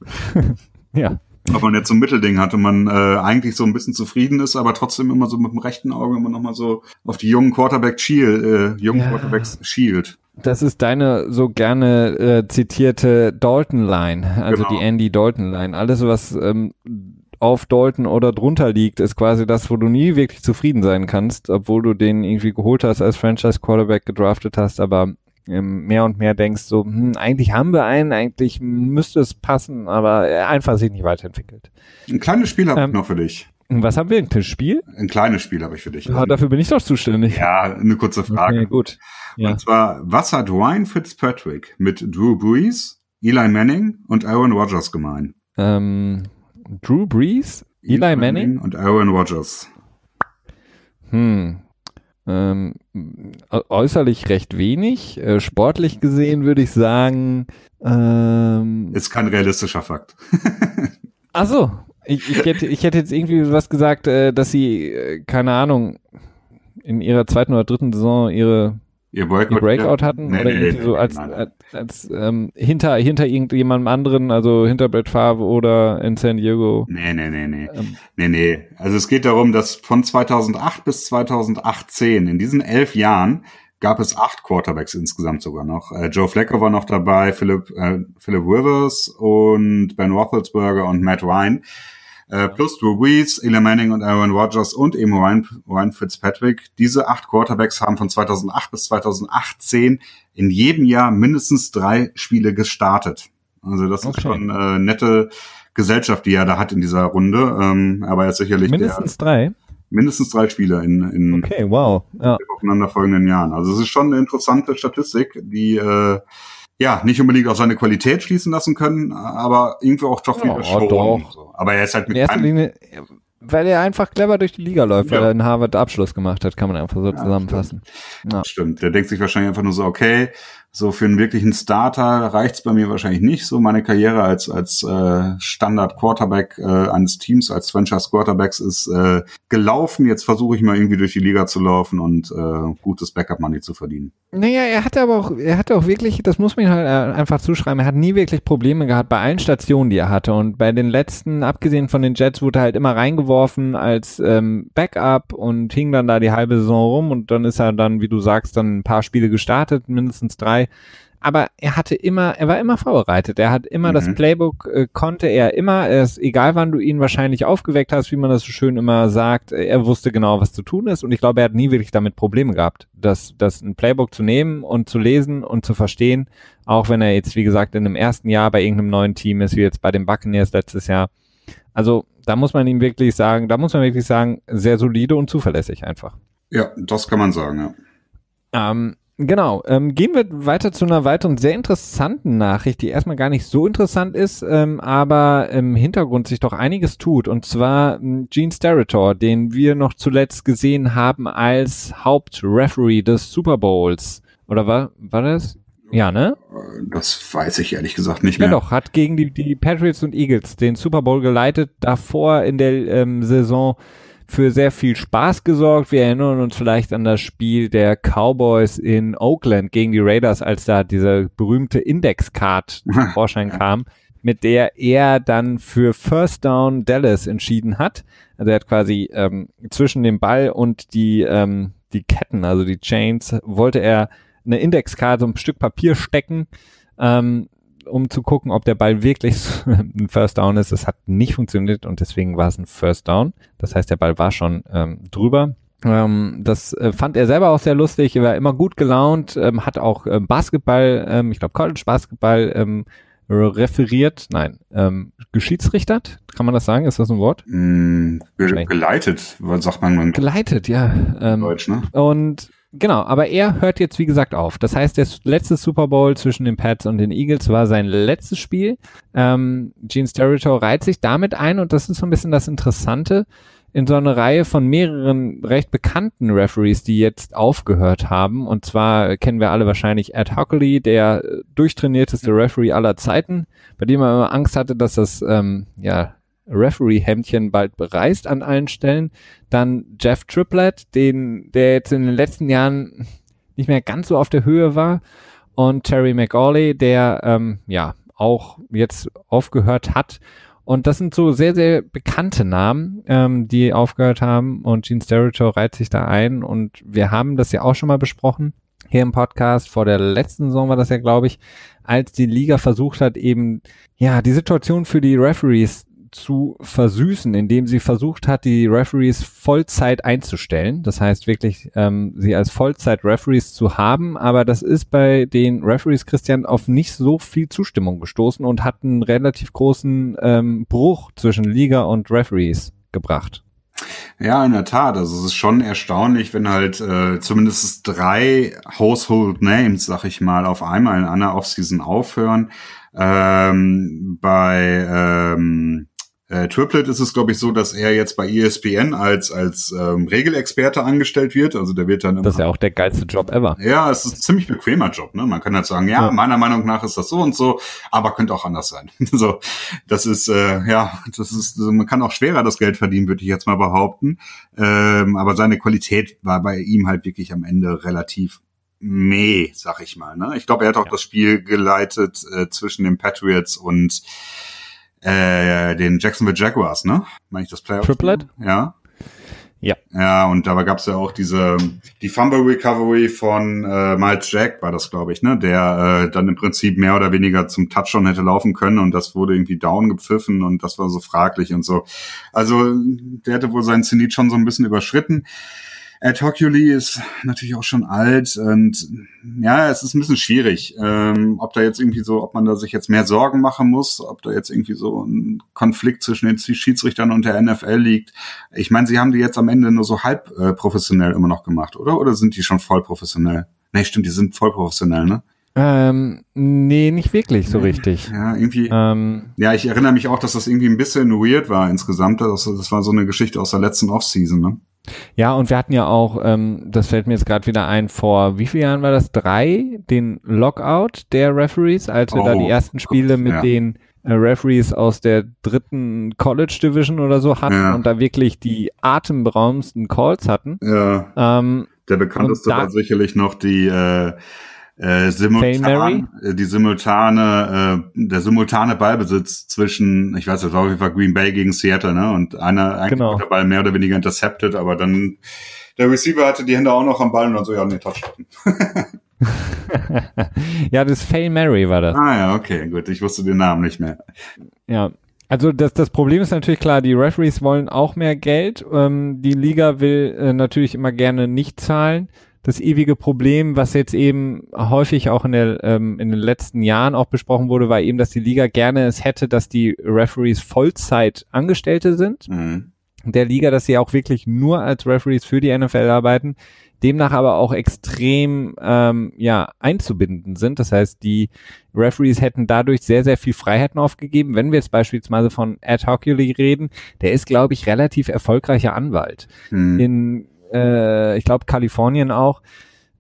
ja ob man jetzt so ein Mittelding hat und man äh, eigentlich so ein bisschen zufrieden ist, aber trotzdem immer so mit dem rechten Auge immer noch mal so auf die jungen Quarterback shield, äh, jungen ja. Quarterbacks shield. Das ist deine so gerne äh, zitierte Dalton-Line, also genau. die Andy Dalton-Line. Alles, was ähm, auf Dalton oder drunter liegt, ist quasi das, wo du nie wirklich zufrieden sein kannst, obwohl du den irgendwie geholt hast, als Franchise-Quarterback gedraftet hast, aber ähm, mehr und mehr denkst, so, hm, eigentlich haben wir einen, eigentlich müsste es passen, aber er einfach sich nicht weiterentwickelt. Ein kleines Spiel habe ähm, ich noch für dich. Was haben wir? Ein Spiel? Ein kleines Spiel habe ich für dich. Ja, dafür bin ich doch zuständig. Ja, eine kurze Frage. Okay, gut. Ja. Und zwar, was hat Ryan Fitzpatrick mit Drew Brees, Eli Manning und Aaron Rodgers gemein? Ähm, Drew Brees, Eli, Eli Manning? Manning und Aaron Rodgers. Hm, ähm, äußerlich recht wenig. Äh, sportlich gesehen würde ich sagen. Ähm, Ist kein realistischer Fakt. Ach so. Ich, ich, hätte, ich hätte jetzt irgendwie was gesagt, äh, dass sie, äh, keine Ahnung, in ihrer zweiten oder dritten Saison ihre ihr Breakout, Breakout hatten nee, oder nee, nee, so als, als, als ähm, hinter hinter irgendjemandem anderen, also hinter Brett Favre oder in San Diego. Nee, nee, nee, nee. Ähm, nee, nee. Also es geht darum, dass von 2008 bis 2018 in diesen elf Jahren gab es acht Quarterbacks insgesamt sogar noch. Äh, Joe Flacco war noch dabei, Philip, äh, Philip Rivers und Ben Roethlisberger und Matt Ryan. Äh, plus Drew Brees, Eli Manning und Aaron Rodgers und eben Ryan, Ryan Fitzpatrick. Diese acht Quarterbacks haben von 2008 bis 2018 in jedem Jahr mindestens drei Spiele gestartet. Also das okay. ist schon äh, nette Gesellschaft, die er da hat in dieser Runde. Ähm, aber er ist sicherlich mindestens der, drei. Mindestens drei Spieler in, in okay, wow. ja. aufeinanderfolgenden Jahren. Also es ist schon eine interessante Statistik, die äh, ja, nicht unbedingt auf seine Qualität schließen lassen können, aber irgendwie auch doch wieder ja, schon. Doch. Aber er ist halt mit In Linie, weil er einfach clever durch die Liga läuft, ja. weil er einen Harvard Abschluss gemacht hat, kann man einfach so ja, zusammenfassen. Stimmt. Ja. stimmt. Der denkt sich wahrscheinlich einfach nur so, okay, so für einen wirklichen Starter reicht's bei mir wahrscheinlich nicht. So meine Karriere als als äh, Standard Quarterback äh, eines Teams als Franchise Quarterbacks ist äh, gelaufen. Jetzt versuche ich mal irgendwie durch die Liga zu laufen und äh, gutes Backup Money zu verdienen. Naja, er hatte aber auch er hatte auch wirklich, das muss man halt äh, einfach zuschreiben. Er hat nie wirklich Probleme gehabt bei allen Stationen, die er hatte und bei den letzten, abgesehen von den Jets, wurde er halt immer reingeworfen als ähm, Backup und hing dann da die halbe Saison rum und dann ist er dann, wie du sagst, dann ein paar Spiele gestartet, mindestens drei aber er hatte immer, er war immer vorbereitet. Er hat immer mhm. das Playbook, äh, konnte er immer, er ist, egal wann du ihn wahrscheinlich aufgeweckt hast, wie man das so schön immer sagt, er wusste genau, was zu tun ist und ich glaube, er hat nie wirklich damit Probleme gehabt, das, das ein Playbook zu nehmen und zu lesen und zu verstehen, auch wenn er jetzt, wie gesagt, in einem ersten Jahr bei irgendeinem neuen Team ist, wie jetzt bei den Buccaneers letztes Jahr. Also, da muss man ihm wirklich sagen, da muss man wirklich sagen, sehr solide und zuverlässig einfach. Ja, das kann man sagen, ja. Ähm, Genau. Ähm, gehen wir weiter zu einer weiteren sehr interessanten Nachricht, die erstmal gar nicht so interessant ist, ähm, aber im Hintergrund sich doch einiges tut. Und zwar ähm, Gene Steratore, den wir noch zuletzt gesehen haben als Hauptreferee des Super Bowls. Oder war, war das? Ja, ne? Das weiß ich ehrlich gesagt nicht mehr. Ja doch, hat gegen die, die Patriots und Eagles den Super Bowl geleitet, davor in der ähm, Saison für sehr viel Spaß gesorgt. Wir erinnern uns vielleicht an das Spiel der Cowboys in Oakland gegen die Raiders, als da diese berühmte Index-Card zum Vorschein kam, mit der er dann für First Down Dallas entschieden hat. Also er hat quasi ähm, zwischen dem Ball und die, ähm, die Ketten, also die Chains, wollte er eine Indexkarte, so ein Stück Papier stecken, ähm, um zu gucken, ob der Ball wirklich ein First Down ist. Das hat nicht funktioniert und deswegen war es ein First Down. Das heißt, der Ball war schon ähm, drüber. Ähm, das äh, fand er selber auch sehr lustig. Er war immer gut gelaunt, ähm, hat auch ähm, Basketball, ähm, ich glaube College Basketball ähm, referiert, nein, ähm, geschiedsrichtert, kann man das sagen? Ist das ein Wort? Mm, geleitet, was sagt man? Geleitet, ja. Ähm, Deutsch, ne? Und Genau, aber er hört jetzt wie gesagt auf. Das heißt, der letzte Super Bowl zwischen den Pats und den Eagles war sein letztes Spiel. Ähm, Gene Steratore reiht sich damit ein und das ist so ein bisschen das Interessante. in so eine Reihe von mehreren recht bekannten Referees, die jetzt aufgehört haben. Und zwar kennen wir alle wahrscheinlich Ed Hockley, der durchtrainierteste Referee aller Zeiten, bei dem man immer Angst hatte, dass das ähm, ja Referee-Hemdchen bald bereist an allen Stellen. Dann Jeff Triplett, den, der jetzt in den letzten Jahren nicht mehr ganz so auf der Höhe war. Und Terry McAuley, der ähm, ja auch jetzt aufgehört hat. Und das sind so sehr, sehr bekannte Namen, ähm, die aufgehört haben. Und Gene Sterito reiht sich da ein. Und wir haben das ja auch schon mal besprochen hier im Podcast. Vor der letzten Saison war das ja, glaube ich, als die Liga versucht hat, eben ja die Situation für die Referees zu versüßen, indem sie versucht hat, die Referees Vollzeit einzustellen. Das heißt wirklich, ähm, sie als Vollzeit-Referees zu haben. Aber das ist bei den Referees, Christian, auf nicht so viel Zustimmung gestoßen und hat einen relativ großen ähm, Bruch zwischen Liga und Referees gebracht. Ja, in der Tat. Also es ist schon erstaunlich, wenn halt äh, zumindest drei Household Names, sag ich mal, auf einmal in einer Offseason aufhören. Ähm, bei ähm, äh, Triplet ist es, glaube ich, so, dass er jetzt bei ESPN als als ähm, Regelexperte angestellt wird. Also der wird dann immer, Das ist ja auch der geilste Job ever. Ja, es ist ein ziemlich bequemer Job. Ne? Man kann halt sagen, ja, ja, meiner Meinung nach ist das so und so, aber könnte auch anders sein. so, das ist äh, ja, das ist, also man kann auch schwerer das Geld verdienen, würde ich jetzt mal behaupten. Ähm, aber seine Qualität war bei ihm halt wirklich am Ende relativ meh, sag ich mal. Ne? Ich glaube, er hat auch ja. das Spiel geleitet äh, zwischen den Patriots und äh, den Jacksonville Jaguars, ne? Meine ich das Playoff? Triplet? Ja. Ja. Ja, und dabei gab es ja auch diese, die Fumble Recovery von äh, Miles Jack war das, glaube ich, ne, der äh, dann im Prinzip mehr oder weniger zum Touchdown hätte laufen können und das wurde irgendwie down gepfiffen und das war so fraglich und so. Also der hätte wohl seinen Zenit schon so ein bisschen überschritten. Ed Hoculi ist natürlich auch schon alt und ja, es ist ein bisschen schwierig, ähm, ob da jetzt irgendwie so, ob man da sich jetzt mehr Sorgen machen muss, ob da jetzt irgendwie so ein Konflikt zwischen den Schiedsrichtern und der NFL liegt. Ich meine, sie haben die jetzt am Ende nur so halb äh, professionell immer noch gemacht, oder? Oder sind die schon voll professionell? Nee, stimmt, die sind voll professionell, ne? Ähm, nee, nicht wirklich so richtig. Ja, irgendwie. Ähm, ja, ich erinnere mich auch, dass das irgendwie ein bisschen weird war insgesamt. Das, das war so eine Geschichte aus der letzten Offseason, ne? Ja, und wir hatten ja auch, ähm, das fällt mir jetzt gerade wieder ein, vor wie vielen Jahren war das? Drei, den Lockout der Referees, als wir oh, da die oh ersten Spiele mit ja. den äh, Referees aus der dritten College Division oder so hatten ja. und da wirklich die atemberaubendsten Calls hatten. Ja. Ähm, der bekannteste war sicherlich noch die äh, äh, simultan, äh, die simultane, äh, der simultane Ballbesitz zwischen, ich weiß, das war auf jeden Fall Green Bay gegen Seattle, ne? Und einer eigentlich genau. der Ball mehr oder weniger intercepted, aber dann der Receiver hatte die Hände auch noch am Ball und dann so, ja, nee, Touchdown. ja, das Fail Mary war das. Ah ja, okay, gut. Ich wusste den Namen nicht mehr. Ja, also das, das Problem ist natürlich klar, die Referees wollen auch mehr Geld. Ähm, die Liga will äh, natürlich immer gerne nicht zahlen das ewige Problem, was jetzt eben häufig auch in, der, ähm, in den letzten Jahren auch besprochen wurde, war eben, dass die Liga gerne es hätte, dass die Referees Vollzeit Angestellte sind. Mhm. Der Liga, dass sie auch wirklich nur als Referees für die NFL arbeiten, demnach aber auch extrem ähm, ja einzubinden sind. Das heißt, die Referees hätten dadurch sehr, sehr viel Freiheiten aufgegeben. Wenn wir jetzt beispielsweise von Ad Hoculi reden, der ist, glaube ich, relativ erfolgreicher Anwalt. Mhm. In äh, ich glaube Kalifornien auch,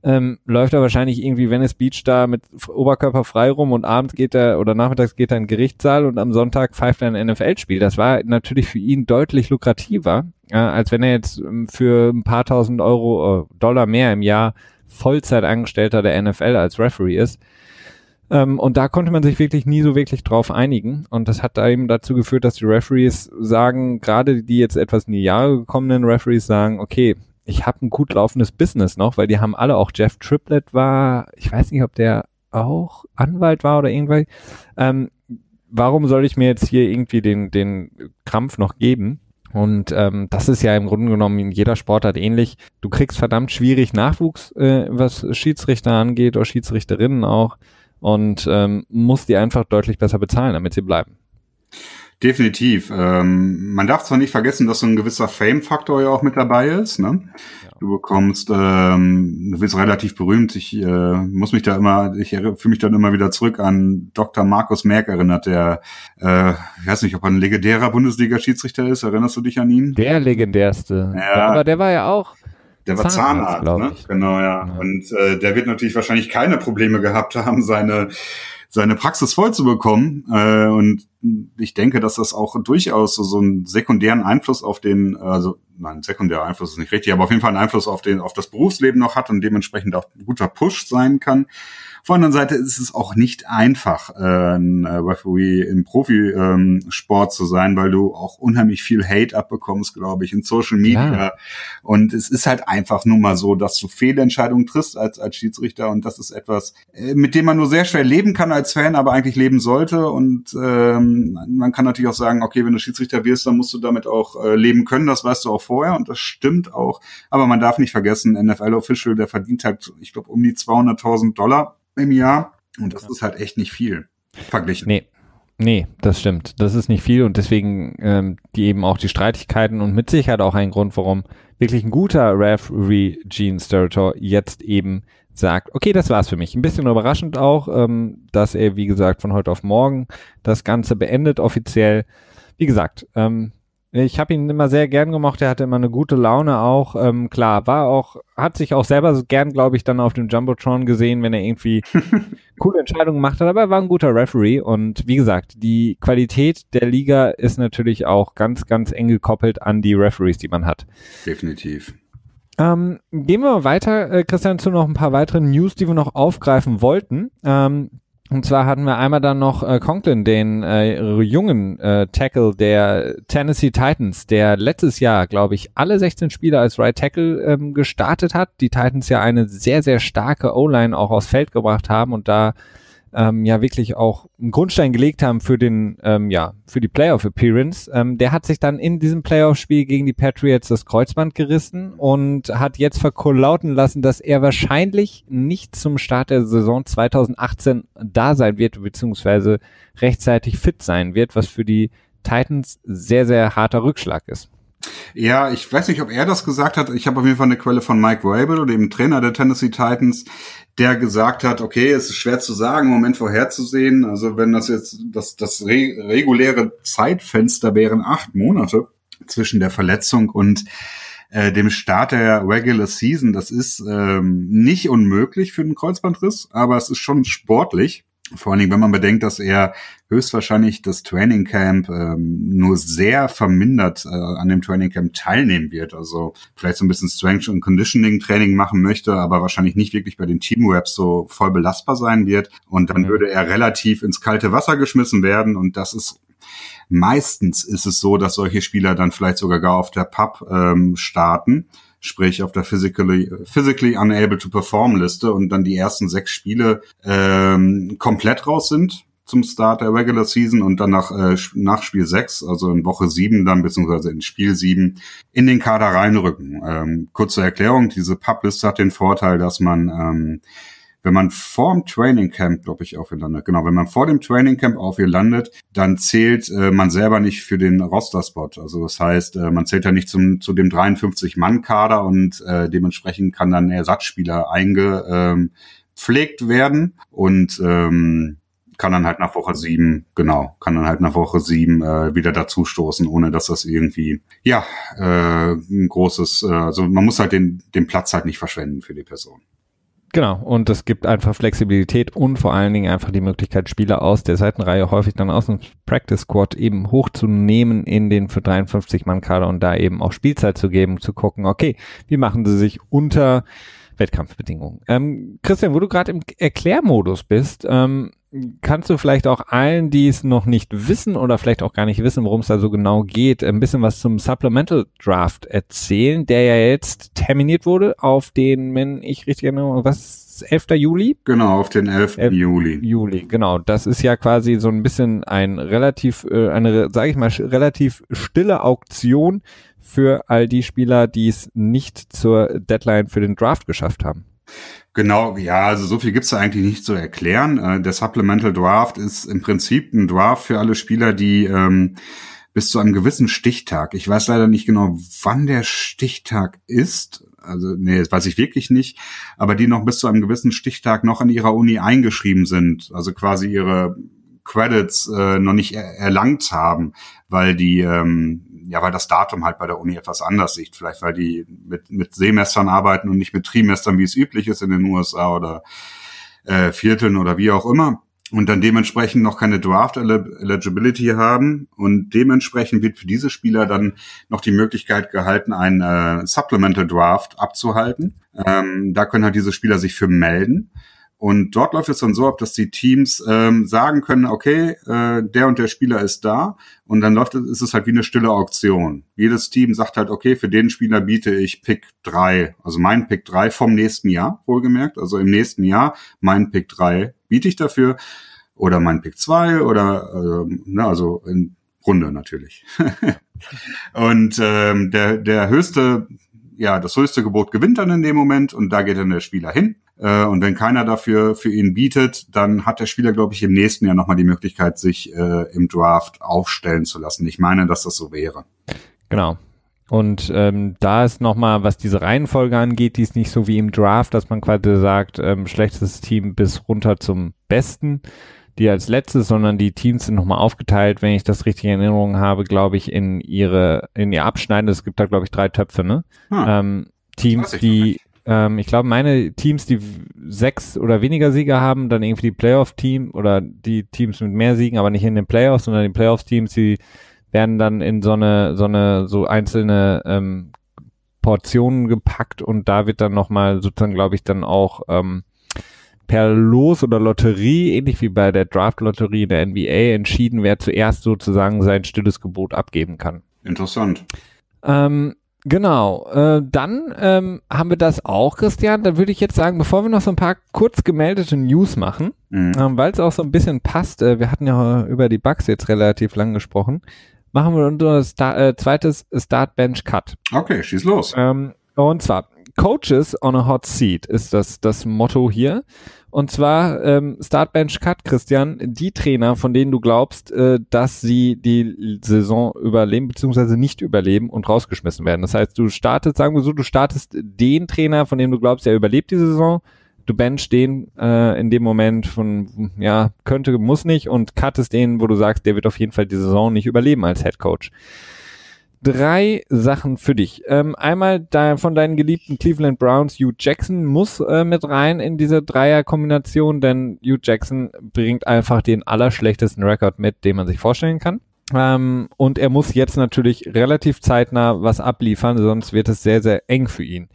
ähm, läuft er wahrscheinlich irgendwie Venice Beach da mit Oberkörper frei rum und abends geht er oder nachmittags geht er in den Gerichtssaal und am Sonntag pfeift er ein NFL-Spiel. Das war natürlich für ihn deutlich lukrativer, äh, als wenn er jetzt ähm, für ein paar tausend Euro, äh, Dollar mehr im Jahr Vollzeitangestellter der NFL als Referee ist. Ähm, und da konnte man sich wirklich nie so wirklich drauf einigen. Und das hat eben dazu geführt, dass die Referees sagen, gerade die jetzt etwas in die Jahre gekommenen Referees sagen, okay, ich habe ein gut laufendes Business noch, weil die haben alle auch Jeff Triplett war, ich weiß nicht, ob der auch Anwalt war oder irgendwas. Ähm, warum soll ich mir jetzt hier irgendwie den, den Krampf noch geben? Und ähm, das ist ja im Grunde genommen in jeder Sportart ähnlich. Du kriegst verdammt schwierig Nachwuchs, äh, was Schiedsrichter angeht oder Schiedsrichterinnen auch und ähm, musst die einfach deutlich besser bezahlen, damit sie bleiben. Definitiv. Ähm, man darf zwar nicht vergessen, dass so ein gewisser Fame-Faktor ja auch mit dabei ist. Ne? Ja. Du bekommst, ähm, du bist relativ berühmt. Ich äh, muss mich da immer, ich fühle mich dann immer wieder zurück an Dr. Markus Merck erinnert, der, äh, ich weiß nicht, ob er ein legendärer Bundesliga-Schiedsrichter ist. Erinnerst du dich an ihn? Der legendärste. Ja. Aber der war ja auch der war Zahnarzt, Zahnarzt ne? Genau, ja. ja. Und äh, der wird natürlich wahrscheinlich keine Probleme gehabt haben, seine seine Praxis voll zu bekommen. Äh, und ich denke, dass das auch durchaus so, so einen sekundären Einfluss auf den, also nein, sekundärer Einfluss ist nicht richtig, aber auf jeden Fall einen Einfluss auf den, auf das Berufsleben noch hat und dementsprechend auch ein guter Push sein kann. Von der anderen Seite ist es auch nicht einfach, äh, ein äh, Referee im Profisport ähm, zu sein, weil du auch unheimlich viel Hate abbekommst, glaube ich, in Social Media. Ja. Und es ist halt einfach nur mal so, dass du Fehlentscheidungen triffst als, als Schiedsrichter und das ist etwas, äh, mit dem man nur sehr schwer leben kann als Fan, aber eigentlich leben sollte. Und ähm, man kann natürlich auch sagen, okay, wenn du Schiedsrichter wirst, dann musst du damit auch äh, leben können. Das weißt du auch vorher und das stimmt auch. Aber man darf nicht vergessen, NFL-Official, der verdient halt, ich glaube, um die 200.000 Dollar im Jahr. Und das ist halt echt nicht viel verglichen. Nee. Nee, das stimmt. Das ist nicht viel und deswegen ähm, die eben auch die Streitigkeiten und mit Sicherheit auch ein Grund, warum wirklich ein guter Referee Gene Steratore jetzt eben sagt, okay, das war's für mich. Ein bisschen überraschend auch, ähm, dass er, wie gesagt, von heute auf morgen das Ganze beendet offiziell. Wie gesagt, ähm, ich habe ihn immer sehr gern gemocht. Er hatte immer eine gute Laune auch. Ähm, klar, war auch, hat sich auch selber gern, glaube ich, dann auf dem Jumbotron gesehen, wenn er irgendwie coole Entscheidungen gemacht hat. Aber er war ein guter Referee. Und wie gesagt, die Qualität der Liga ist natürlich auch ganz, ganz eng gekoppelt an die Referees, die man hat. Definitiv. Ähm, gehen wir weiter, äh, Christian, zu noch ein paar weiteren News, die wir noch aufgreifen wollten. Ähm, und zwar hatten wir einmal dann noch äh, Conklin, den äh, jungen äh, Tackle der Tennessee Titans, der letztes Jahr, glaube ich, alle 16 Spiele als Right Tackle ähm, gestartet hat. Die Titans ja eine sehr, sehr starke O-Line auch aufs Feld gebracht haben und da ähm, ja wirklich auch einen Grundstein gelegt haben für den, ähm, ja, für die Playoff Appearance. Ähm, der hat sich dann in diesem Playoff-Spiel gegen die Patriots das Kreuzband gerissen und hat jetzt verlauten lassen, dass er wahrscheinlich nicht zum Start der Saison 2018 da sein wird, beziehungsweise rechtzeitig fit sein wird, was für die Titans sehr, sehr harter Rückschlag ist. Ja, ich weiß nicht, ob er das gesagt hat. Ich habe auf jeden Fall eine Quelle von Mike Rabel, dem Trainer der Tennessee Titans, der gesagt hat, okay, es ist schwer zu sagen, im Moment vorherzusehen. Also wenn das jetzt das, das re reguläre Zeitfenster wären acht Monate zwischen der Verletzung und äh, dem Start der Regular Season, das ist ähm, nicht unmöglich für einen Kreuzbandriss, aber es ist schon sportlich. Vor allen Dingen, wenn man bedenkt, dass er höchstwahrscheinlich das Training Camp ähm, nur sehr vermindert äh, an dem Training Camp teilnehmen wird. Also vielleicht so ein bisschen Strength und Conditioning Training machen möchte, aber wahrscheinlich nicht wirklich bei den Team Reps so voll belastbar sein wird. Und dann mhm. würde er relativ ins kalte Wasser geschmissen werden. Und das ist meistens ist es so, dass solche Spieler dann vielleicht sogar gar auf der Pub ähm, starten sprich auf der physically, physically unable to perform Liste und dann die ersten sechs Spiele ähm, komplett raus sind zum Start der Regular Season und dann nach, äh, nach Spiel 6, also in Woche 7 dann, beziehungsweise in Spiel 7, in den Kader reinrücken. Ähm, kurze Erklärung, diese Pub-Liste hat den Vorteil, dass man ähm, wenn man vor dem Training Camp, glaube ich, auf ihr landet, genau, wenn man vor dem Training Camp auf ihr landet, dann zählt äh, man selber nicht für den Roster-Spot. Also das heißt, äh, man zählt ja nicht zum, zu dem 53-Mann-Kader und äh, dementsprechend kann dann Ersatzspieler eingepflegt ähm, werden und ähm, kann dann halt nach Woche sieben, genau, kann dann halt nach Woche sieben äh, wieder dazustoßen, ohne dass das irgendwie, ja, äh, ein großes, äh, also man muss halt den, den Platz halt nicht verschwenden für die Person. Genau, und es gibt einfach Flexibilität und vor allen Dingen einfach die Möglichkeit, Spieler aus der Seitenreihe häufig dann aus dem Practice Squad eben hochzunehmen in den für 53 Mann Kader und da eben auch Spielzeit zu geben, zu gucken, okay, wie machen sie sich unter Wettkampfbedingungen. Ähm, Christian, wo du gerade im Erklärmodus bist, ähm, kannst du vielleicht auch allen, die es noch nicht wissen oder vielleicht auch gar nicht wissen, worum es da so genau geht, ein bisschen was zum Supplemental Draft erzählen, der ja jetzt terminiert wurde auf den, wenn ich richtig erinnere, was 11. Juli? Genau, auf den 11. 11. Juli. Juli, genau. Das ist ja quasi so ein bisschen ein relativ, äh, eine, sage ich mal, relativ stille Auktion für all die Spieler, die es nicht zur Deadline für den Draft geschafft haben. Genau, ja, also so viel gibt's da eigentlich nicht zu erklären. Äh, der Supplemental Draft ist im Prinzip ein Draft für alle Spieler, die ähm, bis zu einem gewissen Stichtag, ich weiß leider nicht genau, wann der Stichtag ist, also nee, das weiß ich wirklich nicht, aber die noch bis zu einem gewissen Stichtag noch an ihrer Uni eingeschrieben sind, also quasi ihre Credits äh, noch nicht er erlangt haben, weil die ähm, ja, weil das Datum halt bei der Uni etwas anders liegt. Vielleicht weil die mit, mit Semestern arbeiten und nicht mit Trimestern, wie es üblich ist in den USA oder äh, Vierteln oder wie auch immer. Und dann dementsprechend noch keine Draft Eligibility haben. Und dementsprechend wird für diese Spieler dann noch die Möglichkeit gehalten, einen äh, Supplemental Draft abzuhalten. Ähm, da können halt diese Spieler sich für melden. Und dort läuft es dann so ab, dass die Teams ähm, sagen können, okay, äh, der und der Spieler ist da. Und dann läuft es, ist es halt wie eine stille Auktion. Jedes Team sagt halt, okay, für den Spieler biete ich Pick 3, also mein Pick 3 vom nächsten Jahr, wohlgemerkt. Also im nächsten Jahr mein Pick 3 biete ich dafür. Oder mein Pick 2 oder, äh, ne, also in Runde natürlich. und ähm, der, der höchste, ja, das höchste Gebot gewinnt dann in dem Moment und da geht dann der Spieler hin äh, und wenn keiner dafür für ihn bietet, dann hat der Spieler, glaube ich, im nächsten Jahr nochmal die Möglichkeit, sich äh, im Draft aufstellen zu lassen. Ich meine, dass das so wäre. Genau. Und ähm, da ist nochmal, was diese Reihenfolge angeht, die ist nicht so wie im Draft, dass man quasi sagt, ähm, schlechtes Team bis runter zum besten, die als letztes, sondern die Teams sind nochmal aufgeteilt, wenn ich das richtig in Erinnerung habe, glaube ich, in ihre, in ihr Abschneiden. Es gibt da, glaube ich, drei Töpfe, ne? Hm. Ähm, Teams, die ähm, ich glaube, meine Teams, die sechs oder weniger Siege haben, dann irgendwie die Playoff-Team oder die Teams mit mehr Siegen, aber nicht in den Playoffs, sondern die Playoffs-Teams, die werden dann in so eine, so eine, so einzelne ähm, Portionen gepackt und da wird dann nochmal sozusagen, glaube ich, dann auch ähm, per Los oder Lotterie, ähnlich wie bei der Draft-Lotterie der NBA, entschieden, wer zuerst sozusagen sein stilles Gebot abgeben kann. Interessant. Ähm, Genau, äh, dann ähm, haben wir das auch, Christian. Da würde ich jetzt sagen, bevor wir noch so ein paar kurz gemeldete News machen, mhm. ähm, weil es auch so ein bisschen passt, äh, wir hatten ja über die Bugs jetzt relativ lang gesprochen, machen wir unser Star äh, zweites Start Bench Cut. Okay, schieß los. Ähm, und zwar Coaches on a Hot Seat ist das das Motto hier. Und zwar ähm, Startbench Cut, Christian, die Trainer, von denen du glaubst, äh, dass sie die Saison überleben beziehungsweise nicht überleben und rausgeschmissen werden. Das heißt, du startest, sagen wir so, du startest den Trainer, von dem du glaubst, er überlebt die Saison. Du bench den äh, in dem Moment von, ja, könnte, muss nicht und cuttest den, wo du sagst, der wird auf jeden Fall die Saison nicht überleben als Head Coach drei Sachen für dich. Ähm, einmal da von deinen geliebten Cleveland Browns, Hugh Jackson muss äh, mit rein in diese Dreier-Kombination, denn Hugh Jackson bringt einfach den allerschlechtesten Rekord mit, den man sich vorstellen kann. Ähm, und er muss jetzt natürlich relativ zeitnah was abliefern, sonst wird es sehr, sehr eng für ihn.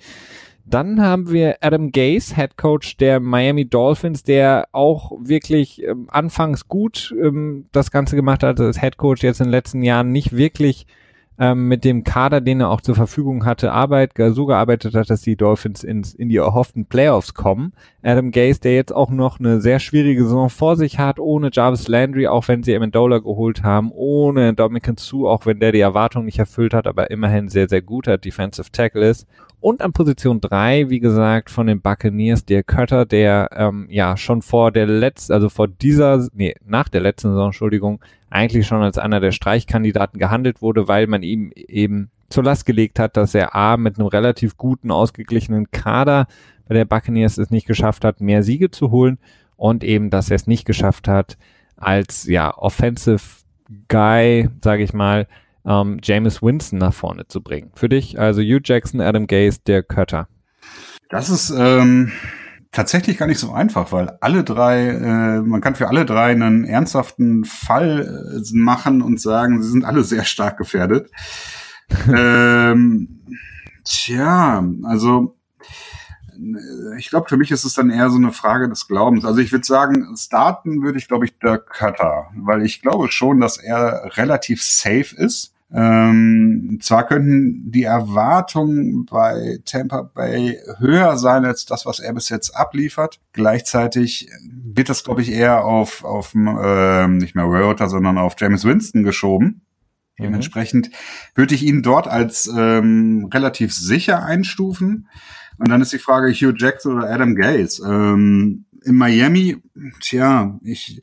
Dann haben wir Adam Gase, Head Coach der Miami Dolphins, der auch wirklich ähm, anfangs gut ähm, das Ganze gemacht hat als Head Coach, jetzt in den letzten Jahren nicht wirklich ähm, mit dem Kader, den er auch zur Verfügung hatte, Arbeit so gearbeitet hat, dass die Dolphins ins, in die erhofften Playoffs kommen. Adam Gase, der jetzt auch noch eine sehr schwierige Saison vor sich hat, ohne Jarvis Landry, auch wenn sie Amendola geholt haben, ohne Dominican Sue, auch wenn der die Erwartung nicht erfüllt hat, aber immerhin sehr, sehr guter Defensive Tackle ist. Und an Position drei, wie gesagt, von den Buccaneers, der Cutter, der ähm, ja schon vor der letzten, also vor dieser, nee, nach der letzten Saison, Entschuldigung, eigentlich schon als einer der Streichkandidaten gehandelt wurde, weil man ihm eben zur Last gelegt hat, dass er A mit einem relativ guten, ausgeglichenen Kader bei der Buccaneers es nicht geschafft hat, mehr Siege zu holen und eben, dass er es nicht geschafft hat, als ja Offensive Guy, sage ich mal, ähm, James Winston nach vorne zu bringen. Für dich also Hugh Jackson, Adam Gaze, der Kötter. Das ist ähm, tatsächlich gar nicht so einfach, weil alle drei, äh, man kann für alle drei einen ernsthaften Fall äh, machen und sagen, sie sind alle sehr stark gefährdet. ähm, tja, also ich glaube, für mich ist es dann eher so eine Frage des Glaubens. Also ich würde sagen, starten würde ich, glaube ich, Dirk Cutter, weil ich glaube schon, dass er relativ safe ist. Ähm, zwar könnten die Erwartungen bei Tampa Bay höher sein als das, was er bis jetzt abliefert. Gleichzeitig wird das, glaube ich, eher auf, auf äh, nicht mehr Rota, sondern auf James Winston geschoben Mhm. Dementsprechend würde ich ihn dort als ähm, relativ sicher einstufen. Und dann ist die Frage Hugh Jackson oder Adam Gaze. Ähm, in Miami, tja, ich,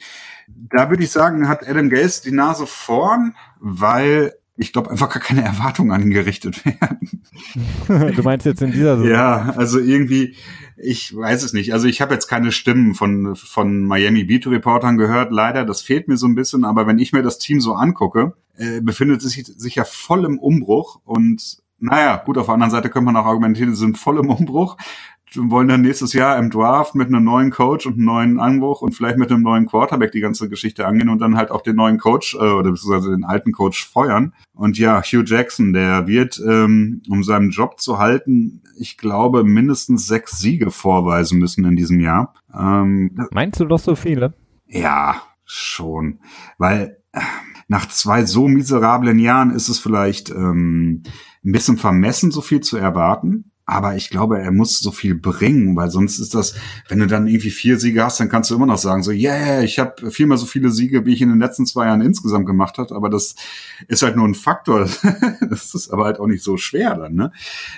da würde ich sagen, hat Adam Gaze die Nase vorn, weil ich glaube, einfach gar keine Erwartungen an ihn gerichtet werden. du meinst jetzt in dieser Saison? Ja, also irgendwie, ich weiß es nicht. Also ich habe jetzt keine Stimmen von, von Miami Beat Reportern gehört, leider. Das fehlt mir so ein bisschen. Aber wenn ich mir das Team so angucke, äh, befindet es sich, sich ja voll im Umbruch und naja, gut, auf der anderen Seite könnte man auch argumentieren, sie sind voll im Umbruch wollen dann nächstes Jahr im Draft mit einem neuen Coach und einem neuen Anbruch und vielleicht mit einem neuen Quarterback die ganze Geschichte angehen und dann halt auch den neuen Coach äh, oder beziehungsweise den alten Coach feuern. Und ja, Hugh Jackson, der wird, ähm, um seinen Job zu halten, ich glaube, mindestens sechs Siege vorweisen müssen in diesem Jahr. Ähm, Meinst du doch so viele? Ja, schon. Weil äh, nach zwei so miserablen Jahren ist es vielleicht ähm, ein bisschen vermessen, so viel zu erwarten. Aber ich glaube, er muss so viel bringen, weil sonst ist das, wenn du dann irgendwie vier Siege hast, dann kannst du immer noch sagen, so, yeah, ich habe viermal so viele Siege, wie ich in den letzten zwei Jahren insgesamt gemacht habe. Aber das ist halt nur ein Faktor. das ist aber halt auch nicht so schwer dann, ne?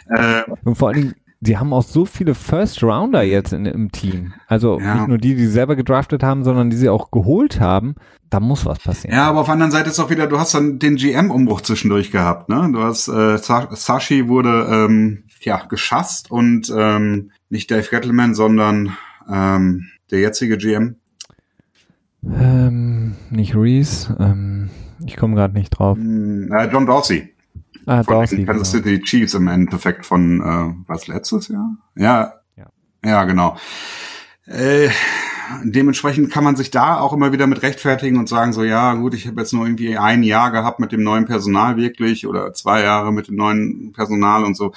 Äh, Und vor allen Dingen, die haben auch so viele First Rounder jetzt in, im Team. Also ja. nicht nur die, die sie selber gedraftet haben, sondern die sie auch geholt haben. Da muss was passieren. Ja, aber auf der anderen Seite ist auch wieder, du hast dann den GM-Umbruch zwischendurch gehabt, ne? Du hast äh, Sashi wurde ähm, ja, geschasst und ähm, nicht Dave Gettleman, sondern ähm, der jetzige GM. Ähm, nicht Reese, ähm, ich komme gerade nicht drauf. Hm, äh, John Dorsey. Ah, von Dorsey. Kansas genau. City Chiefs im Endeffekt von, äh, was, letztes Jahr? Ja, ja, ja genau. Äh, dementsprechend kann man sich da auch immer wieder mit rechtfertigen und sagen so, ja gut, ich habe jetzt nur irgendwie ein Jahr gehabt mit dem neuen Personal wirklich oder zwei Jahre mit dem neuen Personal und so.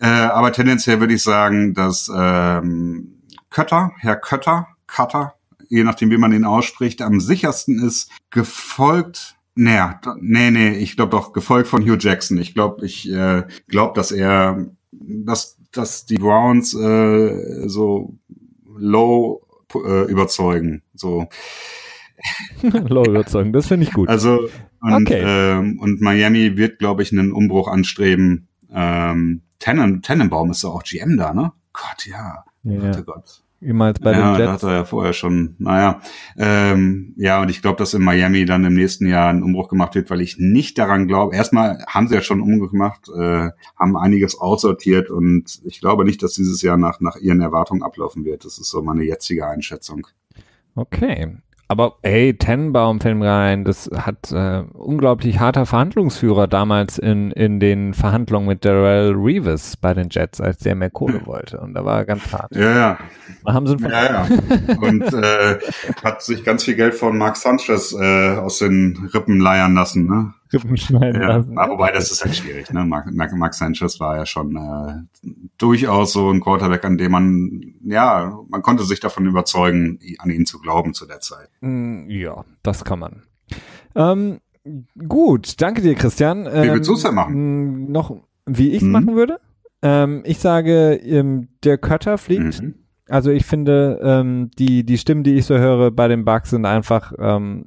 Äh, aber tendenziell würde ich sagen, dass ähm, Kötter, Herr Kötter, Cutter, je nachdem, wie man ihn ausspricht, am sichersten ist, gefolgt naja, nee, nee, ich glaube doch, gefolgt von Hugh Jackson. Ich glaube, ich äh, glaube, dass er, dass, dass die Browns äh, so low äh, überzeugen. So. low überzeugen, das finde ich gut. Also und, okay. ähm, und Miami wird, glaube ich, einen Umbruch anstreben. Ähm, Tennen, Tennenbaum ist doch auch GM da, ne? Gott, ja. ja. Gott, Gott. Ehemals bei ja, den Jets. Ja, hat er ja vorher schon. Naja, ähm, ja, und ich glaube, dass in Miami dann im nächsten Jahr ein Umbruch gemacht wird, weil ich nicht daran glaube. Erstmal haben sie ja schon Umbruch gemacht, äh, haben einiges aussortiert und ich glaube nicht, dass dieses Jahr nach, nach ihren Erwartungen ablaufen wird. Das ist so meine jetzige Einschätzung. Okay. Aber hey, Tenbaum fällt mir rein, das hat äh, unglaublich harter Verhandlungsführer damals in, in den Verhandlungen mit Darrell Reeves bei den Jets, als der mehr Kohle wollte. Und da war er ganz hart. Ja, ja. Da haben sie ja, ja. Und äh, hat sich ganz viel Geld von Mark Sanchez äh, aus den Rippen leiern lassen, ne? Rippen schneiden ja. lassen. Wobei, das ist halt schwierig, ne? Mark, Mark Sanchez war ja schon äh, durchaus so ein Quarterback, an dem man, ja, man konnte sich davon überzeugen, an ihn zu glauben zu der Zeit. Mm, ja, das kann man. Ähm, gut, danke dir, Christian. Ähm, wie willst du es denn machen? Noch, wie ich es mhm. machen würde? Ähm, ich sage, ähm, der Cutter fliegt. Mhm. Also ich finde, ähm, die, die Stimmen, die ich so höre bei den Bugs sind einfach, ähm,